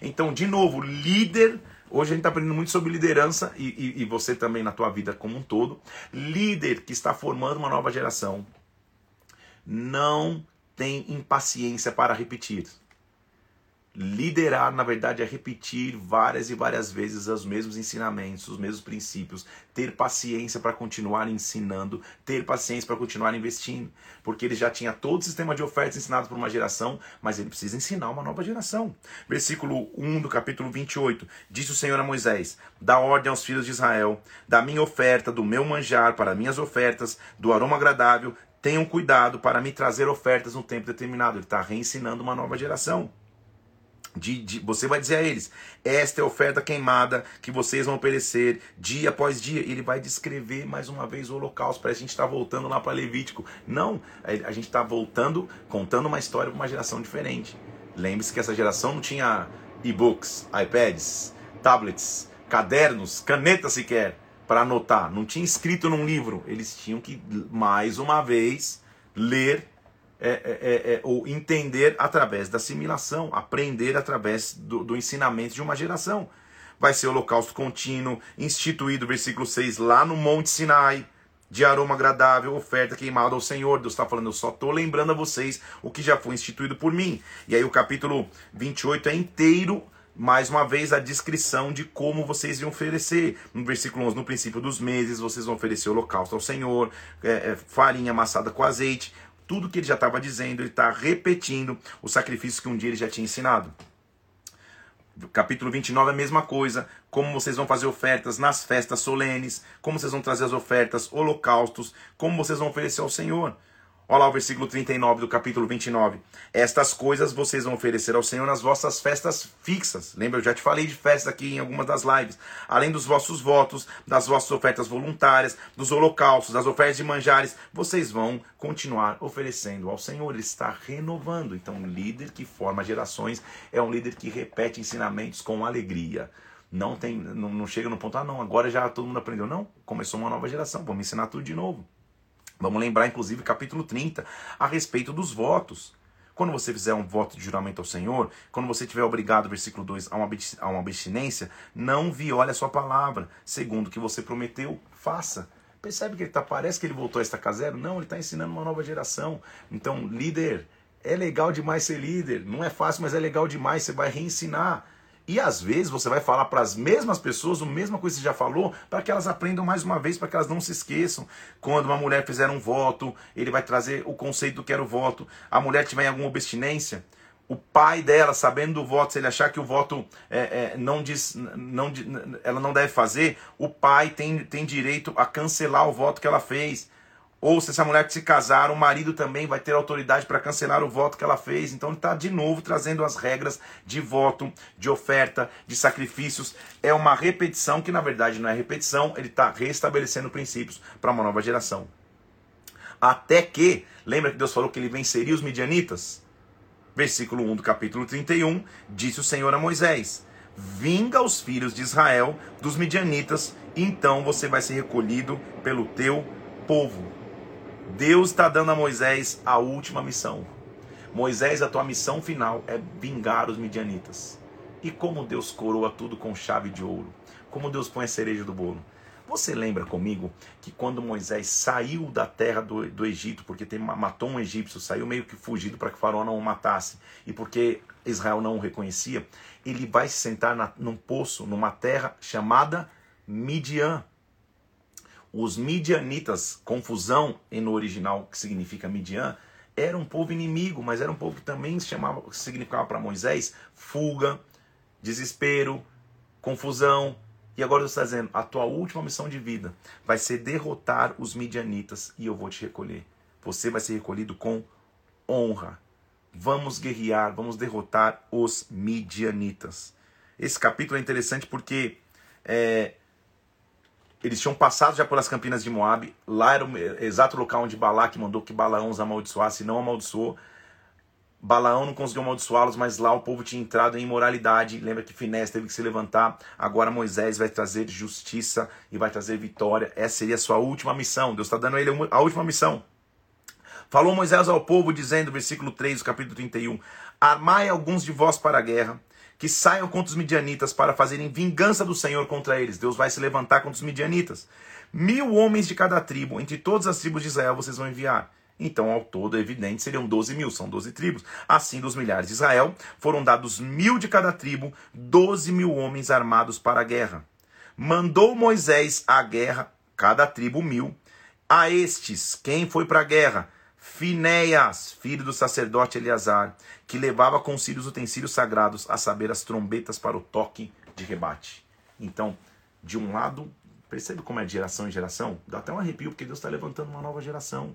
Speaker 1: Então, de novo, líder. Hoje a gente está aprendendo muito sobre liderança e, e, e você também na tua vida como um todo. Líder que está formando uma nova geração não tem impaciência para repetir. Liderar, na verdade, é repetir várias e várias vezes os mesmos ensinamentos, os mesmos princípios, ter paciência para continuar ensinando, ter paciência para continuar investindo, porque ele já tinha todo o sistema de ofertas ensinado por uma geração, mas ele precisa ensinar uma nova geração. Versículo 1 do capítulo 28: Disse o Senhor a Moisés: Dá ordem aos filhos de Israel, da minha oferta, do meu manjar para minhas ofertas, do aroma agradável, tenham cuidado para me trazer ofertas no tempo determinado. Ele está reensinando uma nova geração. De, de, você vai dizer a eles: esta é a oferta queimada que vocês vão oferecer dia após dia. Ele vai descrever mais uma vez o holocausto. Parece que a gente está voltando lá para Levítico. Não, a gente está voltando, contando uma história para uma geração diferente. Lembre-se que essa geração não tinha e-books, iPads, tablets, cadernos, caneta sequer para anotar. Não tinha escrito num livro. Eles tinham que, mais uma vez, ler é, é, é, é, ou entender através da assimilação, aprender através do, do ensinamento de uma geração. Vai ser holocausto contínuo, instituído, versículo 6, lá no Monte Sinai, de aroma agradável, oferta queimada ao Senhor. Deus está falando, eu só estou lembrando a vocês o que já foi instituído por mim. E aí o capítulo 28 é inteiro mais uma vez a descrição de como vocês iam oferecer. No versículo 11, no princípio dos meses, vocês vão oferecer holocausto ao Senhor, é, é, farinha amassada com azeite, tudo que ele já estava dizendo, ele está repetindo o sacrifício que um dia ele já tinha ensinado. Capítulo 29 é a mesma coisa. Como vocês vão fazer ofertas nas festas solenes, como vocês vão trazer as ofertas, holocaustos, como vocês vão oferecer ao Senhor. Olha lá o versículo 39 do capítulo 29. Estas coisas vocês vão oferecer ao Senhor nas vossas festas fixas. Lembra, eu já te falei de festas aqui em algumas das lives. Além dos vossos votos, das vossas ofertas voluntárias, dos holocaustos, das ofertas de manjares, vocês vão continuar oferecendo ao Senhor. Ele está renovando. Então, um líder que forma gerações é um líder que repete ensinamentos com alegria. Não, tem, não, não chega no ponto, ah, não, agora já todo mundo aprendeu. Não, começou uma nova geração, vamos ensinar tudo de novo. Vamos lembrar, inclusive, capítulo 30, a respeito dos votos. Quando você fizer um voto de juramento ao Senhor, quando você tiver obrigado, versículo 2, a uma, abstinência, não viole a sua palavra, segundo o que você prometeu, faça. Percebe que ele tá, parece que ele voltou a estacar zero? Não, ele está ensinando uma nova geração. Então, líder, é legal demais ser líder. Não é fácil, mas é legal demais. Você vai reensinar. E às vezes você vai falar para as mesmas pessoas a mesma coisa que você já falou, para que elas aprendam mais uma vez, para que elas não se esqueçam. Quando uma mulher fizer um voto, ele vai trazer o conceito do que era o voto. A mulher tiver alguma obstinência, o pai dela, sabendo do voto, se ele achar que o voto é, é, não diz, não, ela não deve fazer, o pai tem, tem direito a cancelar o voto que ela fez. Ou se essa mulher se casar, o marido também vai ter autoridade para cancelar o voto que ela fez. Então ele está de novo trazendo as regras de voto, de oferta, de sacrifícios. É uma repetição que na verdade não é repetição, ele está restabelecendo princípios para uma nova geração. Até que, lembra que Deus falou que ele venceria os midianitas? Versículo 1 do capítulo 31, disse o Senhor a Moisés: Vinga os filhos de Israel dos midianitas, então você vai ser recolhido pelo teu povo. Deus está dando a Moisés a última missão. Moisés, a tua missão final é vingar os midianitas. E como Deus coroa tudo com chave de ouro. Como Deus põe a cereja do bolo. Você lembra comigo que quando Moisés saiu da terra do, do Egito, porque tem, matou um egípcio, saiu meio que fugido para que faraó não o matasse, e porque Israel não o reconhecia, ele vai se sentar na, num poço, numa terra chamada Midian. Os midianitas, confusão no original que significa Midian, era um povo inimigo, mas era um povo que também chamava, significava para Moisés fuga, desespero, confusão. E agora Deus está dizendo: a tua última missão de vida vai ser derrotar os midianitas e eu vou te recolher. Você vai ser recolhido com honra. Vamos guerrear, vamos derrotar os midianitas. Esse capítulo é interessante porque é, eles tinham passado já pelas campinas de Moab. Lá era o exato local onde Balaque mandou que Balaão os amaldiçoasse não amaldiçoou. Balaão não conseguiu amaldiçoá-los, mas lá o povo tinha entrado em imoralidade. Lembra que Finés teve que se levantar. Agora Moisés vai trazer justiça e vai trazer vitória. Essa seria a sua última missão. Deus está dando a ele a última missão. Falou Moisés ao povo, dizendo, versículo 3 do capítulo 31, Armai alguns de vós para a guerra, que saiam contra os midianitas para fazerem vingança do Senhor contra eles. Deus vai se levantar contra os midianitas. Mil homens de cada tribo, entre todas as tribos de Israel, vocês vão enviar. Então, ao todo, é evidente, seriam 12 mil, são 12 tribos. Assim, dos milhares de Israel, foram dados mil de cada tribo, 12 mil homens armados para a guerra. Mandou Moisés à guerra, cada tribo mil. A estes, quem foi para a guerra? Finéias, filho do sacerdote Eleazar, que levava consigo os utensílios sagrados, a saber, as trombetas para o toque de rebate. Então, de um lado, percebe como é de geração em geração? Dá até um arrepio, porque Deus está levantando uma nova geração.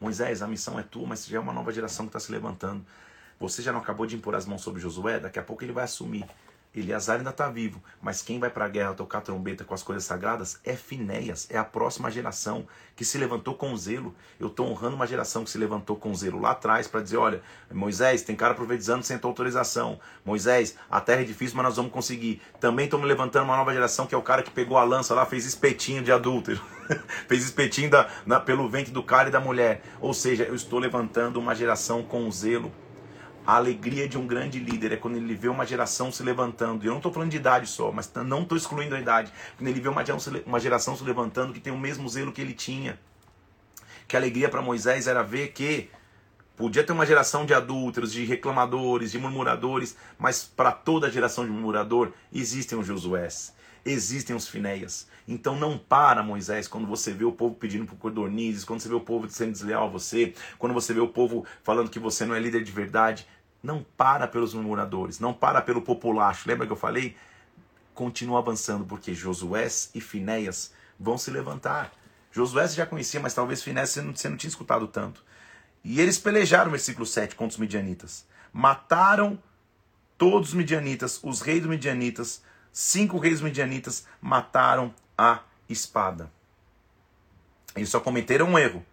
Speaker 1: Moisés, a missão é tua, mas já é uma nova geração que está se levantando. Você já não acabou de impor as mãos sobre Josué? Daqui a pouco ele vai assumir. Eleazar ainda está vivo, mas quem vai para a guerra tocar trombeta com as coisas sagradas é Finéias, é a próxima geração que se levantou com zelo. Eu estou honrando uma geração que se levantou com zelo lá atrás para dizer: olha, Moisés, tem cara profetizando sem tua autorização. Moisés, a terra é difícil, mas nós vamos conseguir. Também estou me levantando uma nova geração que é o cara que pegou a lança lá, fez espetinho de adúltero, fez espetinho da, na, pelo ventre do cara e da mulher. Ou seja, eu estou levantando uma geração com zelo a alegria de um grande líder é quando ele vê uma geração se levantando. E eu não estou falando de idade só, mas não estou excluindo a idade. Quando ele vê uma geração se levantando que tem o mesmo zelo que ele tinha. Que a alegria para Moisés era ver que podia ter uma geração de adúlteros, de reclamadores, de murmuradores, mas para toda geração de murmurador existem os Josués, existem os Finéias. Então não para, Moisés, quando você vê o povo pedindo por cordonizes, quando você vê o povo sendo desleal a você, quando você vê o povo falando que você não é líder de verdade. Não para pelos murmuradores, não para pelo populacho. Lembra que eu falei? Continua avançando, porque Josué e Finéias vão se levantar. Josué você já conhecia, mas talvez Finéias você não, você não tinha escutado tanto. E eles pelejaram, versículo 7, contra os midianitas. Mataram todos os midianitas, os reis dos midianitas, cinco reis midianitas mataram a espada. Eles só cometeram um erro.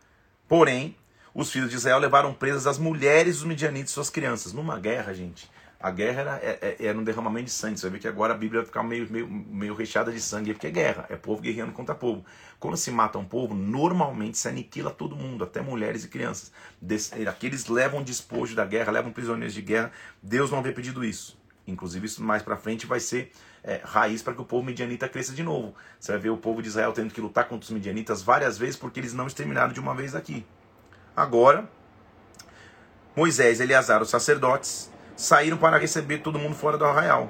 Speaker 1: Porém, os filhos de Israel levaram presas as mulheres dos midianitas e suas crianças. Numa guerra, gente, a guerra era, é, é, era, um derramamento de sangue. Você vai ver que agora a Bíblia vai ficar meio, meio, meio recheada de sangue, porque é guerra, é povo guerreando contra povo. Quando se mata um povo, normalmente se aniquila todo mundo, até mulheres e crianças. Aqueles levam despojo da guerra, levam prisioneiros de guerra. Deus não havia pedido isso. Inclusive, isso mais para frente vai ser é, raiz para que o povo medianita cresça de novo. Você vai ver o povo de Israel tendo que lutar contra os medianitas várias vezes porque eles não exterminaram de uma vez aqui. Agora, Moisés e Eleazar, os sacerdotes, saíram para receber todo mundo fora do arraial.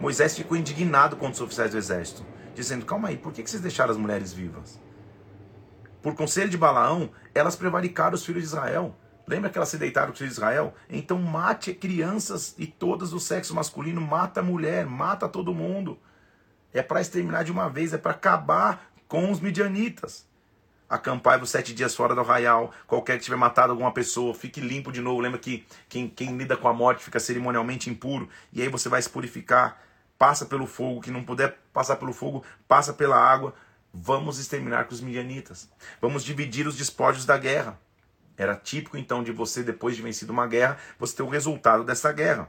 Speaker 1: Moisés ficou indignado contra os oficiais do exército, dizendo: Calma aí, por que vocês deixaram as mulheres vivas? Por conselho de Balaão, elas prevaricaram os filhos de Israel. Lembra que elas se deitaram com os filhos de Israel? Então mate crianças e todas do sexo masculino, mata a mulher, mata todo mundo. É para exterminar de uma vez, é para acabar com os midianitas acampai-vos sete dias fora do arraial. Qualquer que tiver matado alguma pessoa, fique limpo de novo. Lembra que quem, quem lida com a morte fica cerimonialmente impuro. E aí você vai se purificar. Passa pelo fogo. Que não puder passar pelo fogo, passa pela água. Vamos exterminar com os midianitas. Vamos dividir os despojos da guerra. Era típico então de você, depois de vencido uma guerra, você ter o resultado dessa guerra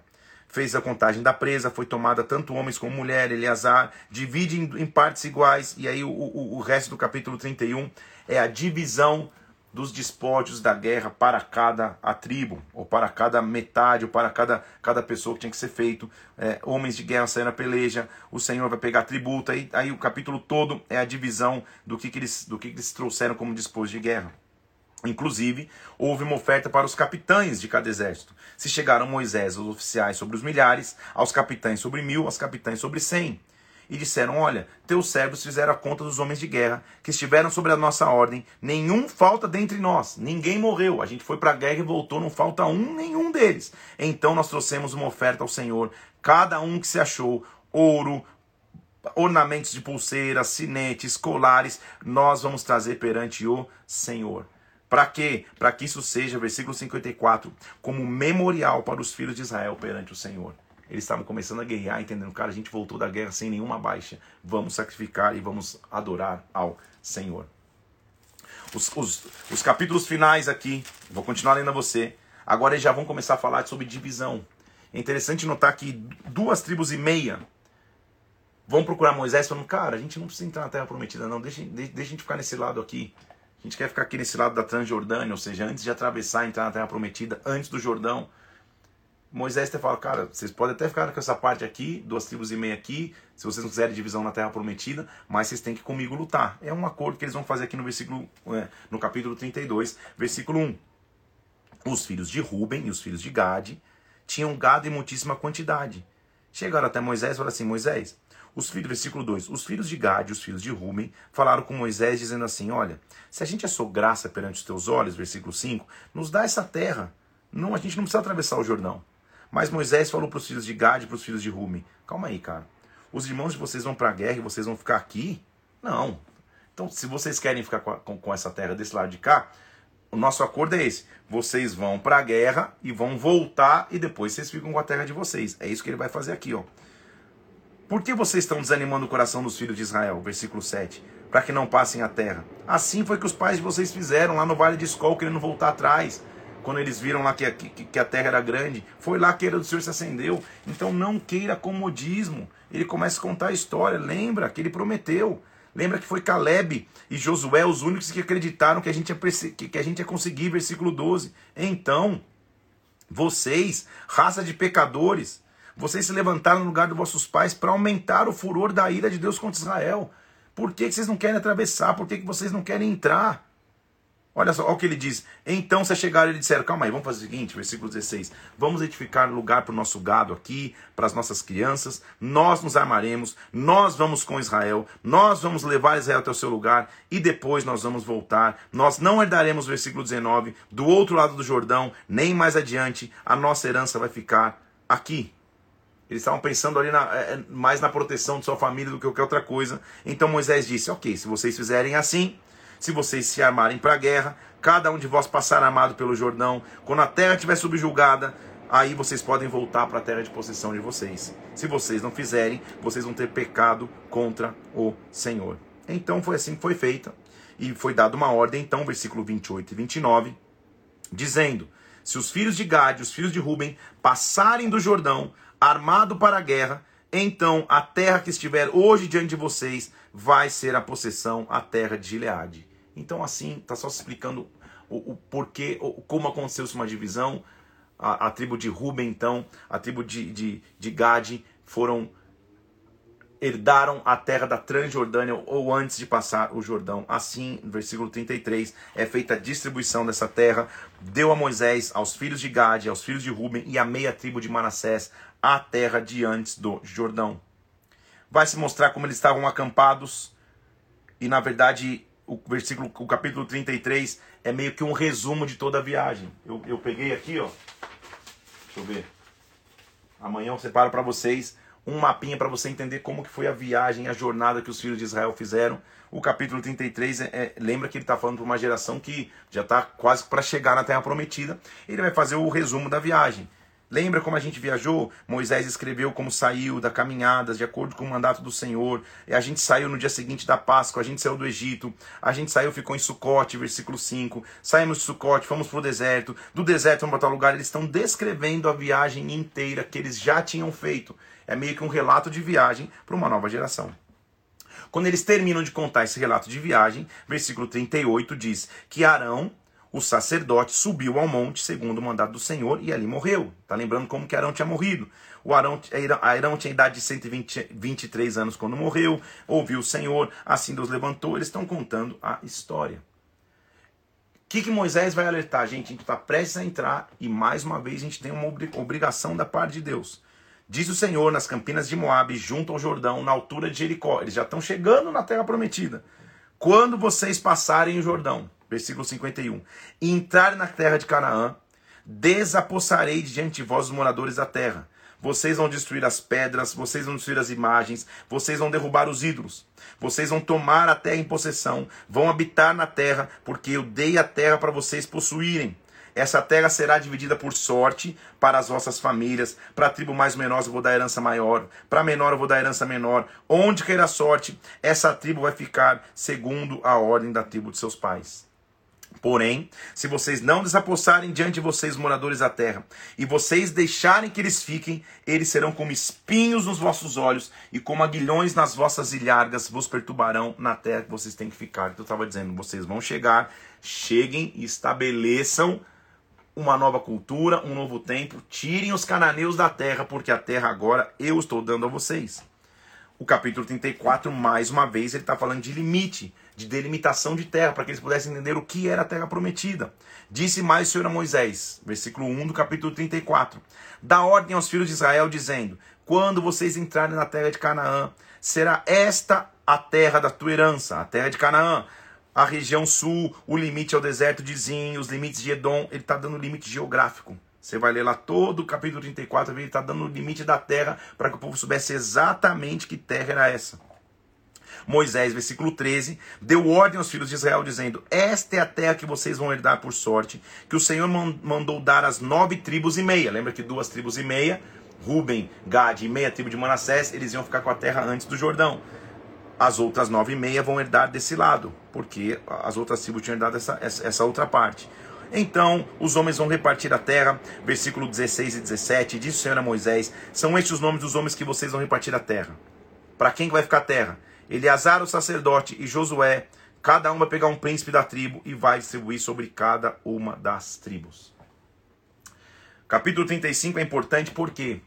Speaker 1: fez a contagem da presa, foi tomada tanto homens como mulher, Eleazar, divide em, partes iguais, e aí o, o, o resto do capítulo 31 é a divisão dos despojos da guerra para cada a tribo, ou para cada metade, ou para cada, cada pessoa que tinha que ser feito. É, homens de guerra saindo a peleja, o Senhor vai pegar tributo. Aí, aí o capítulo todo é a divisão do que, que, eles, do que, que eles trouxeram como despojo de guerra. Inclusive, houve uma oferta para os capitães de cada exército. Se chegaram Moisés, os oficiais sobre os milhares, aos capitães sobre mil, aos capitães sobre cem e disseram: Olha, teus servos fizeram a conta dos homens de guerra que estiveram sobre a nossa ordem, nenhum falta dentre nós, ninguém morreu. A gente foi para a guerra e voltou, não falta um, nenhum deles. Então nós trouxemos uma oferta ao Senhor, cada um que se achou, ouro, ornamentos de pulseiras, sinetes, colares, nós vamos trazer perante o Senhor. Para quê? Para que isso seja, versículo 54, como memorial para os filhos de Israel perante o Senhor. Eles estavam começando a guerrear, entendendo, cara, a gente voltou da guerra sem nenhuma baixa. Vamos sacrificar e vamos adorar ao Senhor. Os, os, os capítulos finais aqui, vou continuar lendo a você. Agora eles já vão começar a falar sobre divisão. É interessante notar que duas tribos e meia vão procurar Moisés falando, cara, a gente não precisa entrar na terra prometida, não, deixa, deixa, deixa a gente ficar nesse lado aqui. A gente quer ficar aqui nesse lado da Transjordânia, ou seja, antes de atravessar, entrar na terra prometida, antes do Jordão. Moisés até fala, cara, vocês podem até ficar com essa parte aqui, duas tribos e meia aqui, se vocês não quiserem divisão na terra prometida, mas vocês têm que comigo lutar. É um acordo que eles vão fazer aqui no versículo, é, no capítulo 32, versículo 1. Os filhos de Ruben e os filhos de Gade tinham gado em muitíssima quantidade. Chegaram até Moisés e falaram assim: Moisés, os filhos, versículo 2: Os filhos de Gade, os filhos de Ruben, falaram com Moisés, dizendo assim: Olha, se a gente achou graça perante os teus olhos, versículo 5, nos dá essa terra. Não, a gente não precisa atravessar o Jordão. Mas Moisés falou para os filhos de Gad e para os filhos de Rumi: calma aí, cara. Os irmãos de vocês vão para a guerra e vocês vão ficar aqui? Não. Então, se vocês querem ficar com, com essa terra desse lado de cá, o nosso acordo é esse: vocês vão para a guerra e vão voltar e depois vocês ficam com a terra de vocês. É isso que ele vai fazer aqui, ó. Por que vocês estão desanimando o coração dos filhos de Israel? Versículo 7. Para que não passem a terra. Assim foi que os pais de vocês fizeram lá no vale de Escol, querendo voltar atrás quando eles viram lá que, que, que, a terra era grande, foi lá que a do Senhor se acendeu. Então não queira comodismo. Ele começa a contar a história. Lembra que ele prometeu. Lembra que foi Caleb e Josué os únicos que acreditaram que a gente ia, que a gente ia conseguir, versículo 12. Então, vocês, raça de pecadores, vocês se levantaram no lugar dos vossos pais para aumentar o furor da ira de Deus contra Israel. Por que, que vocês não querem atravessar? Por que, que vocês não querem entrar? Olha só, olha o que ele diz. Então se chegaram e disseram: Calma aí, vamos fazer o seguinte, versículo 16. Vamos edificar lugar para o nosso gado aqui, para as nossas crianças. Nós nos armaremos, nós vamos com Israel, nós vamos levar Israel até o seu lugar e depois nós vamos voltar. Nós não herdaremos, versículo 19, do outro lado do Jordão, nem mais adiante. A nossa herança vai ficar aqui. Eles estavam pensando ali na, é, mais na proteção de sua família do que qualquer outra coisa. Então Moisés disse: Ok, se vocês fizerem assim se vocês se armarem para a guerra, cada um de vós passar armado pelo Jordão, quando a terra estiver subjugada, aí vocês podem voltar para a terra de possessão de vocês. Se vocês não fizerem, vocês vão ter pecado contra o Senhor. Então foi assim que foi feita. E foi dada uma ordem, então, versículo 28 e 29, dizendo: Se os filhos de Gade, os filhos de Ruben, passarem do Jordão, armado para a guerra, então a terra que estiver hoje diante de vocês vai ser a possessão, a terra de Gileade. Então, assim, está só explicando o, o porquê, o, como aconteceu uma divisão. A, a, tribo de Ruben, então, a tribo de, de, de Gade foram herdaram a terra da Transjordânia ou antes de passar o Jordão. Assim, no versículo 33, é feita a distribuição dessa terra. Deu a Moisés, aos filhos de Gade, aos filhos de Ruben e a meia tribo de Manassés a terra de antes do Jordão. Vai se mostrar como eles estavam acampados e na verdade o versículo, o capítulo 33 é meio que um resumo de toda a viagem. Eu, eu peguei aqui, ó. Deixa eu ver. Amanhã eu separo para vocês um mapinha para você entender como que foi a viagem, a jornada que os filhos de Israel fizeram. O capítulo 33 é, é, lembra que ele está falando para uma geração que já está quase para chegar na Terra Prometida. Ele vai fazer o resumo da viagem. Lembra como a gente viajou? Moisés escreveu como saiu da caminhada, de acordo com o mandato do Senhor. E a gente saiu no dia seguinte da Páscoa, a gente saiu do Egito. A gente saiu, ficou em Sucote, versículo 5. Saímos de Sucote, fomos para o deserto. Do deserto vamos para tal lugar. Eles estão descrevendo a viagem inteira que eles já tinham feito. É meio que um relato de viagem para uma nova geração. Quando eles terminam de contar esse relato de viagem, versículo 38 diz que Arão o sacerdote subiu ao monte segundo o mandado do Senhor e ali morreu. Tá lembrando como que Arão tinha morrido? O Arão, Arão tinha idade de 123 anos quando morreu, ouviu o Senhor, assim Deus levantou. Eles estão contando a história. O que, que Moisés vai alertar? Gente, a gente está prestes a entrar e mais uma vez a gente tem uma obrigação da parte de Deus. Diz o Senhor nas campinas de Moabe, junto ao Jordão, na altura de Jericó. Eles já estão chegando na terra prometida. Quando vocês passarem o Jordão, versículo 51, e entrarem na terra de Canaã, desapossarei de diante de vós os moradores da terra. Vocês vão destruir as pedras, vocês vão destruir as imagens, vocês vão derrubar os ídolos. Vocês vão tomar a terra em possessão, vão habitar na terra, porque eu dei a terra para vocês possuírem. Essa terra será dividida por sorte para as vossas famílias. Para a tribo mais menor eu vou dar herança maior. Para a menor eu vou dar herança menor. Onde cair a sorte, essa tribo vai ficar segundo a ordem da tribo de seus pais. Porém, se vocês não desapossarem diante de vocês, moradores da terra, e vocês deixarem que eles fiquem, eles serão como espinhos nos vossos olhos e como aguilhões nas vossas ilhargas, vos perturbarão na terra que vocês têm que ficar. Então eu estava dizendo, vocês vão chegar, cheguem e estabeleçam uma nova cultura, um novo tempo. Tirem os cananeus da terra, porque a terra agora eu estou dando a vocês. O capítulo 34, mais uma vez, ele está falando de limite, de delimitação de terra, para que eles pudessem entender o que era a terra prometida. Disse mais o Senhor a Moisés, versículo 1 do capítulo 34: Dá ordem aos filhos de Israel, dizendo: Quando vocês entrarem na terra de Canaã, será esta a terra da tua herança, a terra de Canaã a região sul, o limite é o deserto de Zin, os limites de Edom, ele está dando limite geográfico. Você vai ler lá todo o capítulo 34, ele está dando o limite da terra para que o povo soubesse exatamente que terra era essa. Moisés, versículo 13, deu ordem aos filhos de Israel, dizendo: Esta é a terra que vocês vão herdar por sorte, que o Senhor mandou dar às nove tribos e meia. Lembra que duas tribos e meia, Ruben, Gad e meia tribo de Manassés, eles iam ficar com a terra antes do Jordão as outras nove e meia vão herdar desse lado, porque as outras tribos tinham herdado essa, essa, essa outra parte. Então os homens vão repartir a terra, versículo 16 e 17, diz o Senhor a Moisés: São estes os nomes dos homens que vocês vão repartir a terra. Para quem vai ficar a terra? Eleazar, o sacerdote, e Josué, cada um vai pegar um príncipe da tribo e vai distribuir sobre cada uma das tribos. Capítulo 35 é importante porque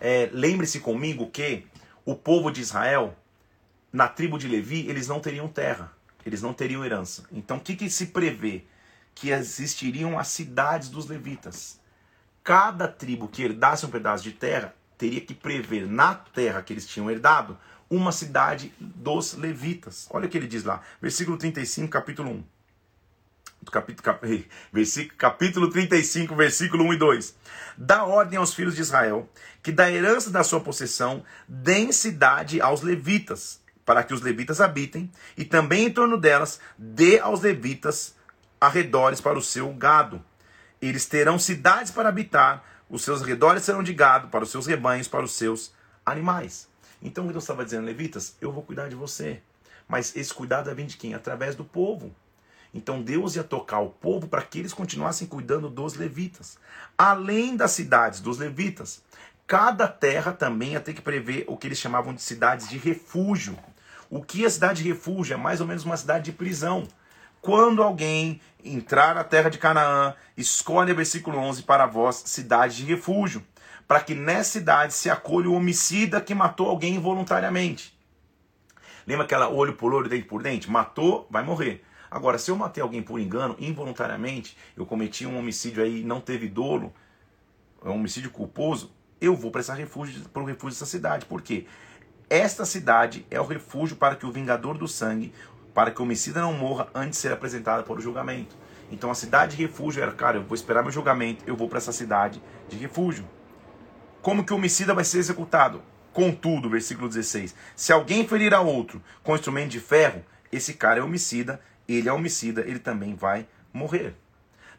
Speaker 1: é, lembre-se comigo que o povo de Israel na tribo de Levi, eles não teriam terra, eles não teriam herança. Então, o que, que se prevê? Que existiriam as cidades dos levitas. Cada tribo que herdasse um pedaço de terra teria que prever na terra que eles tinham herdado uma cidade dos levitas. Olha o que ele diz lá, versículo 35, capítulo 1. Capítulo, cap, versículo, capítulo 35, versículo 1 e 2. Dá ordem aos filhos de Israel que da herança da sua possessão deem cidade aos levitas, para que os levitas habitem, e também em torno delas dê aos levitas arredores para o seu gado. Eles terão cidades para habitar, os seus arredores serão de gado para os seus rebanhos, para os seus animais. Então Deus estava dizendo, levitas, eu vou cuidar de você. Mas esse cuidado vem de quem? Através do povo. Então Deus ia tocar o povo para que eles continuassem cuidando dos levitas. Além das cidades dos levitas, cada terra também ia ter que prever o que eles chamavam de cidades de refúgio. O que é cidade de refúgio? É mais ou menos uma cidade de prisão. Quando alguém entrar na terra de Canaã, escolhe versículo 11 para vós, cidade de refúgio, para que nessa cidade se acolha o homicida que matou alguém involuntariamente. Lembra aquela olho por olho, dente por dente? Matou, vai morrer. Agora, se eu matei alguém por engano, involuntariamente, eu cometi um homicídio aí, não teve dolo, é um homicídio culposo, eu vou esse refúgio, para o refúgio dessa cidade. Por quê? Esta cidade é o refúgio para que o vingador do sangue, para que o homicida não morra antes de ser apresentado para o julgamento. Então a cidade de refúgio era, cara, eu vou esperar meu julgamento, eu vou para essa cidade de refúgio. Como que o homicida vai ser executado? Contudo, versículo 16: se alguém ferir a outro com instrumento de ferro, esse cara é homicida, ele é homicida, ele também vai morrer.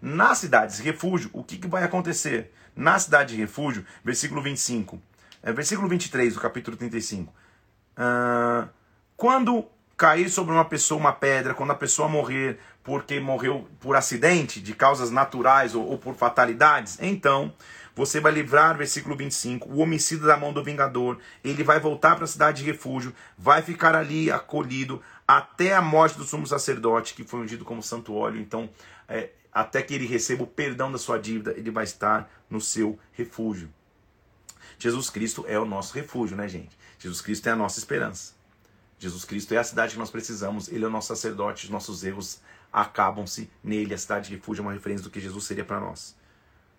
Speaker 1: Nas cidades de refúgio, o que, que vai acontecer? Na cidade de refúgio, versículo 25, é, versículo 23 do capítulo 35. Uh, quando cair sobre uma pessoa uma pedra, quando a pessoa morrer porque morreu por acidente, de causas naturais ou, ou por fatalidades, então você vai livrar, versículo 25, o homicida da mão do vingador, ele vai voltar para a cidade de refúgio, vai ficar ali acolhido até a morte do sumo sacerdote, que foi ungido como santo óleo. Então, é, até que ele receba o perdão da sua dívida, ele vai estar no seu refúgio. Jesus Cristo é o nosso refúgio, né, gente? Jesus Cristo é a nossa esperança. Jesus Cristo é a cidade que nós precisamos, ele é o nosso sacerdote, os nossos erros acabam-se nele. A cidade de refúgio é uma referência do que Jesus seria para nós.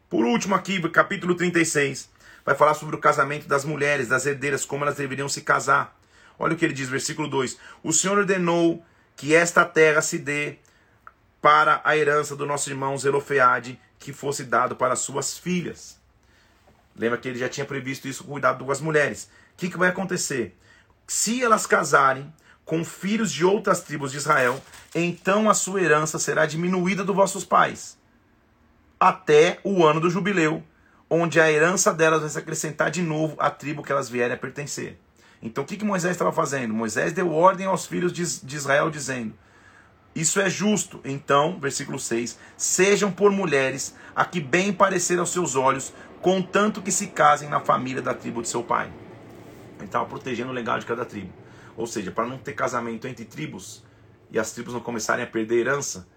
Speaker 1: Por último, aqui, capítulo 36, vai falar sobre o casamento das mulheres, das herdeiras, como elas deveriam se casar. Olha o que ele diz, versículo 2: O Senhor ordenou que esta terra se dê para a herança do nosso irmão Zelofeade, que fosse dado para suas filhas. Lembra que ele já tinha previsto isso com cuidado das mulheres. O que, que vai acontecer? Se elas casarem com filhos de outras tribos de Israel, então a sua herança será diminuída dos vossos pais, até o ano do jubileu, onde a herança delas vai se acrescentar de novo à tribo que elas vierem a pertencer. Então o que, que Moisés estava fazendo? Moisés deu ordem aos filhos de Israel, dizendo: Isso é justo. Então, versículo 6: Sejam por mulheres a que bem parecer aos seus olhos, contanto que se casem na família da tribo de seu pai. Ele estava protegendo o legado de cada tribo. Ou seja, para não ter casamento entre tribos e as tribos não começarem a perder herança,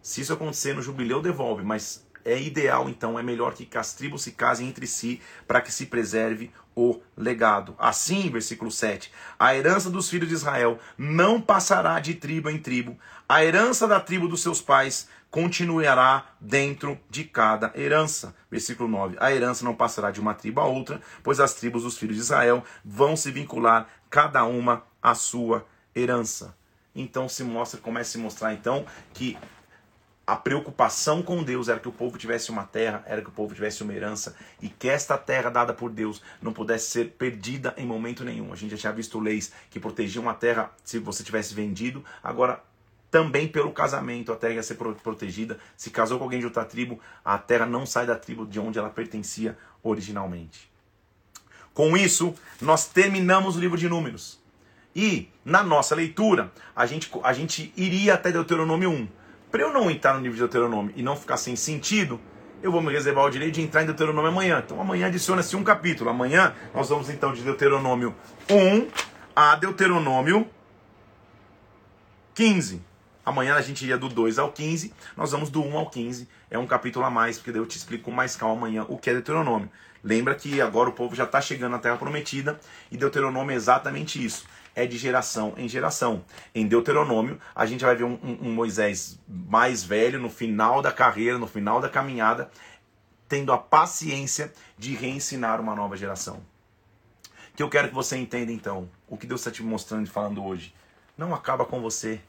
Speaker 1: se isso acontecer no jubileu, devolve, mas é ideal, então, é melhor que as tribos se casem entre si para que se preserve o legado. Assim, versículo 7, a herança dos filhos de Israel não passará de tribo em tribo, a herança da tribo dos seus pais continuará dentro de cada herança. Versículo 9, a herança não passará de uma tribo a outra, pois as tribos dos filhos de Israel vão se vincular cada uma à sua herança. Então se mostra, começa a se mostrar então que a preocupação com Deus era que o povo tivesse uma terra, era que o povo tivesse uma herança e que esta terra dada por Deus não pudesse ser perdida em momento nenhum. A gente já tinha visto leis que protegiam a terra se você tivesse vendido, agora também pelo casamento a terra ia ser protegida. Se casou com alguém de outra tribo, a terra não sai da tribo de onde ela pertencia originalmente. Com isso, nós terminamos o livro de Números. E na nossa leitura, a gente, a gente iria até Deuteronômio 1 para eu não entrar no livro de Deuteronômio e não ficar sem sentido, eu vou me reservar o direito de entrar em Deuteronômio amanhã. Então amanhã adiciona-se um capítulo. Amanhã nós vamos então de Deuteronômio 1 a Deuteronômio 15. Amanhã a gente iria do 2 ao 15, nós vamos do 1 ao 15. É um capítulo a mais, porque daí eu te explico com mais calma amanhã o que é Deuteronômio. Lembra que agora o povo já está chegando na Terra Prometida e Deuteronômio é exatamente isso é de geração em geração. Em Deuteronômio, a gente vai ver um, um, um Moisés mais velho, no final da carreira, no final da caminhada, tendo a paciência de reensinar uma nova geração. Que eu quero que você entenda então, o que Deus está te mostrando e falando hoje. Não acaba com você.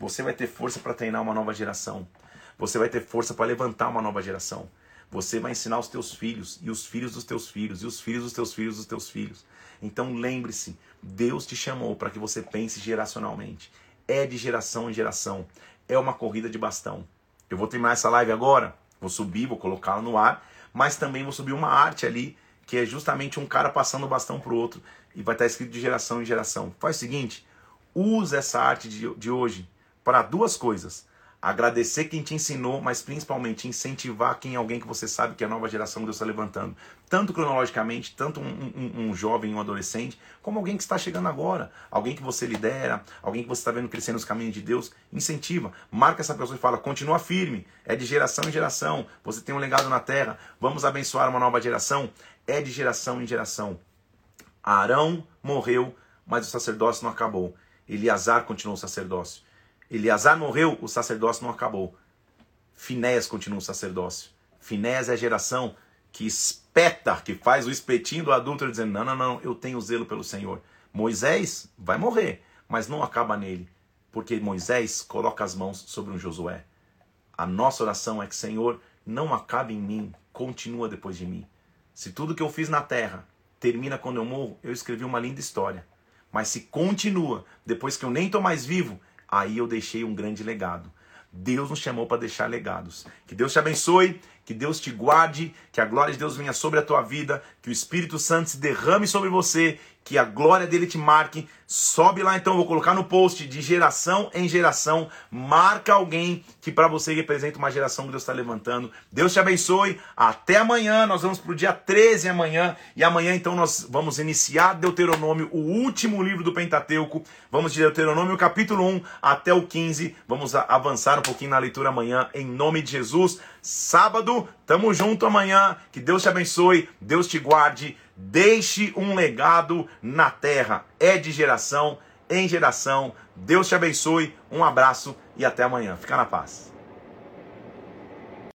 Speaker 1: Você vai ter força para treinar uma nova geração. Você vai ter força para levantar uma nova geração. Você vai ensinar os teus filhos e os filhos dos teus filhos e os filhos dos teus filhos dos teus filhos. Então lembre-se, Deus te chamou para que você pense geracionalmente. É de geração em geração. É uma corrida de bastão. Eu vou terminar essa live agora, vou subir, vou colocá-la no ar, mas também vou subir uma arte ali, que é justamente um cara passando o bastão para o outro, e vai estar escrito de geração em geração. Faz o seguinte, usa essa arte de, de hoje para duas coisas agradecer quem te ensinou, mas principalmente incentivar quem é alguém que você sabe que é a nova geração que Deus está levantando. Tanto cronologicamente, tanto um, um, um jovem, um adolescente, como alguém que está chegando agora, alguém que você lidera, alguém que você está vendo crescer nos caminhos de Deus, incentiva, marca essa pessoa e fala, continua firme, é de geração em geração, você tem um legado na terra, vamos abençoar uma nova geração, é de geração em geração. Arão morreu, mas o sacerdócio não acabou. Eleazar continuou o sacerdócio. Eleazar morreu, o sacerdócio não acabou. Finéas continua o sacerdócio. Finéas é a geração que espeta, que faz o espetinho do adúltero, dizendo: não, não, não, eu tenho zelo pelo Senhor. Moisés vai morrer, mas não acaba nele, porque Moisés coloca as mãos sobre um Josué. A nossa oração é que, Senhor, não acabe em mim, continua depois de mim. Se tudo que eu fiz na terra termina quando eu morro, eu escrevi uma linda história. Mas se continua depois que eu nem estou mais vivo, aí eu deixei um grande legado. Deus nos chamou para deixar legados. Que Deus te abençoe, Que Deus te guarde, que a glória de Deus venha sobre a tua vida, que o Espírito Santo se derrame sobre você, que a glória dele te marque. Sobe lá então, vou colocar no post de geração em geração. Marca alguém que para você representa uma geração que Deus está levantando. Deus te abençoe. Até amanhã. Nós vamos para o dia 13 amanhã. E amanhã então nós vamos iniciar Deuteronômio, o último livro do Pentateuco. Vamos de Deuteronômio capítulo 1 até o 15. Vamos avançar um pouquinho na leitura amanhã, em nome de Jesus. Sábado, tamo junto amanhã. Que Deus te abençoe. Deus te guarde. Deixe um legado na terra. É de geração em geração. Deus te abençoe. Um abraço e até amanhã. Fica na paz.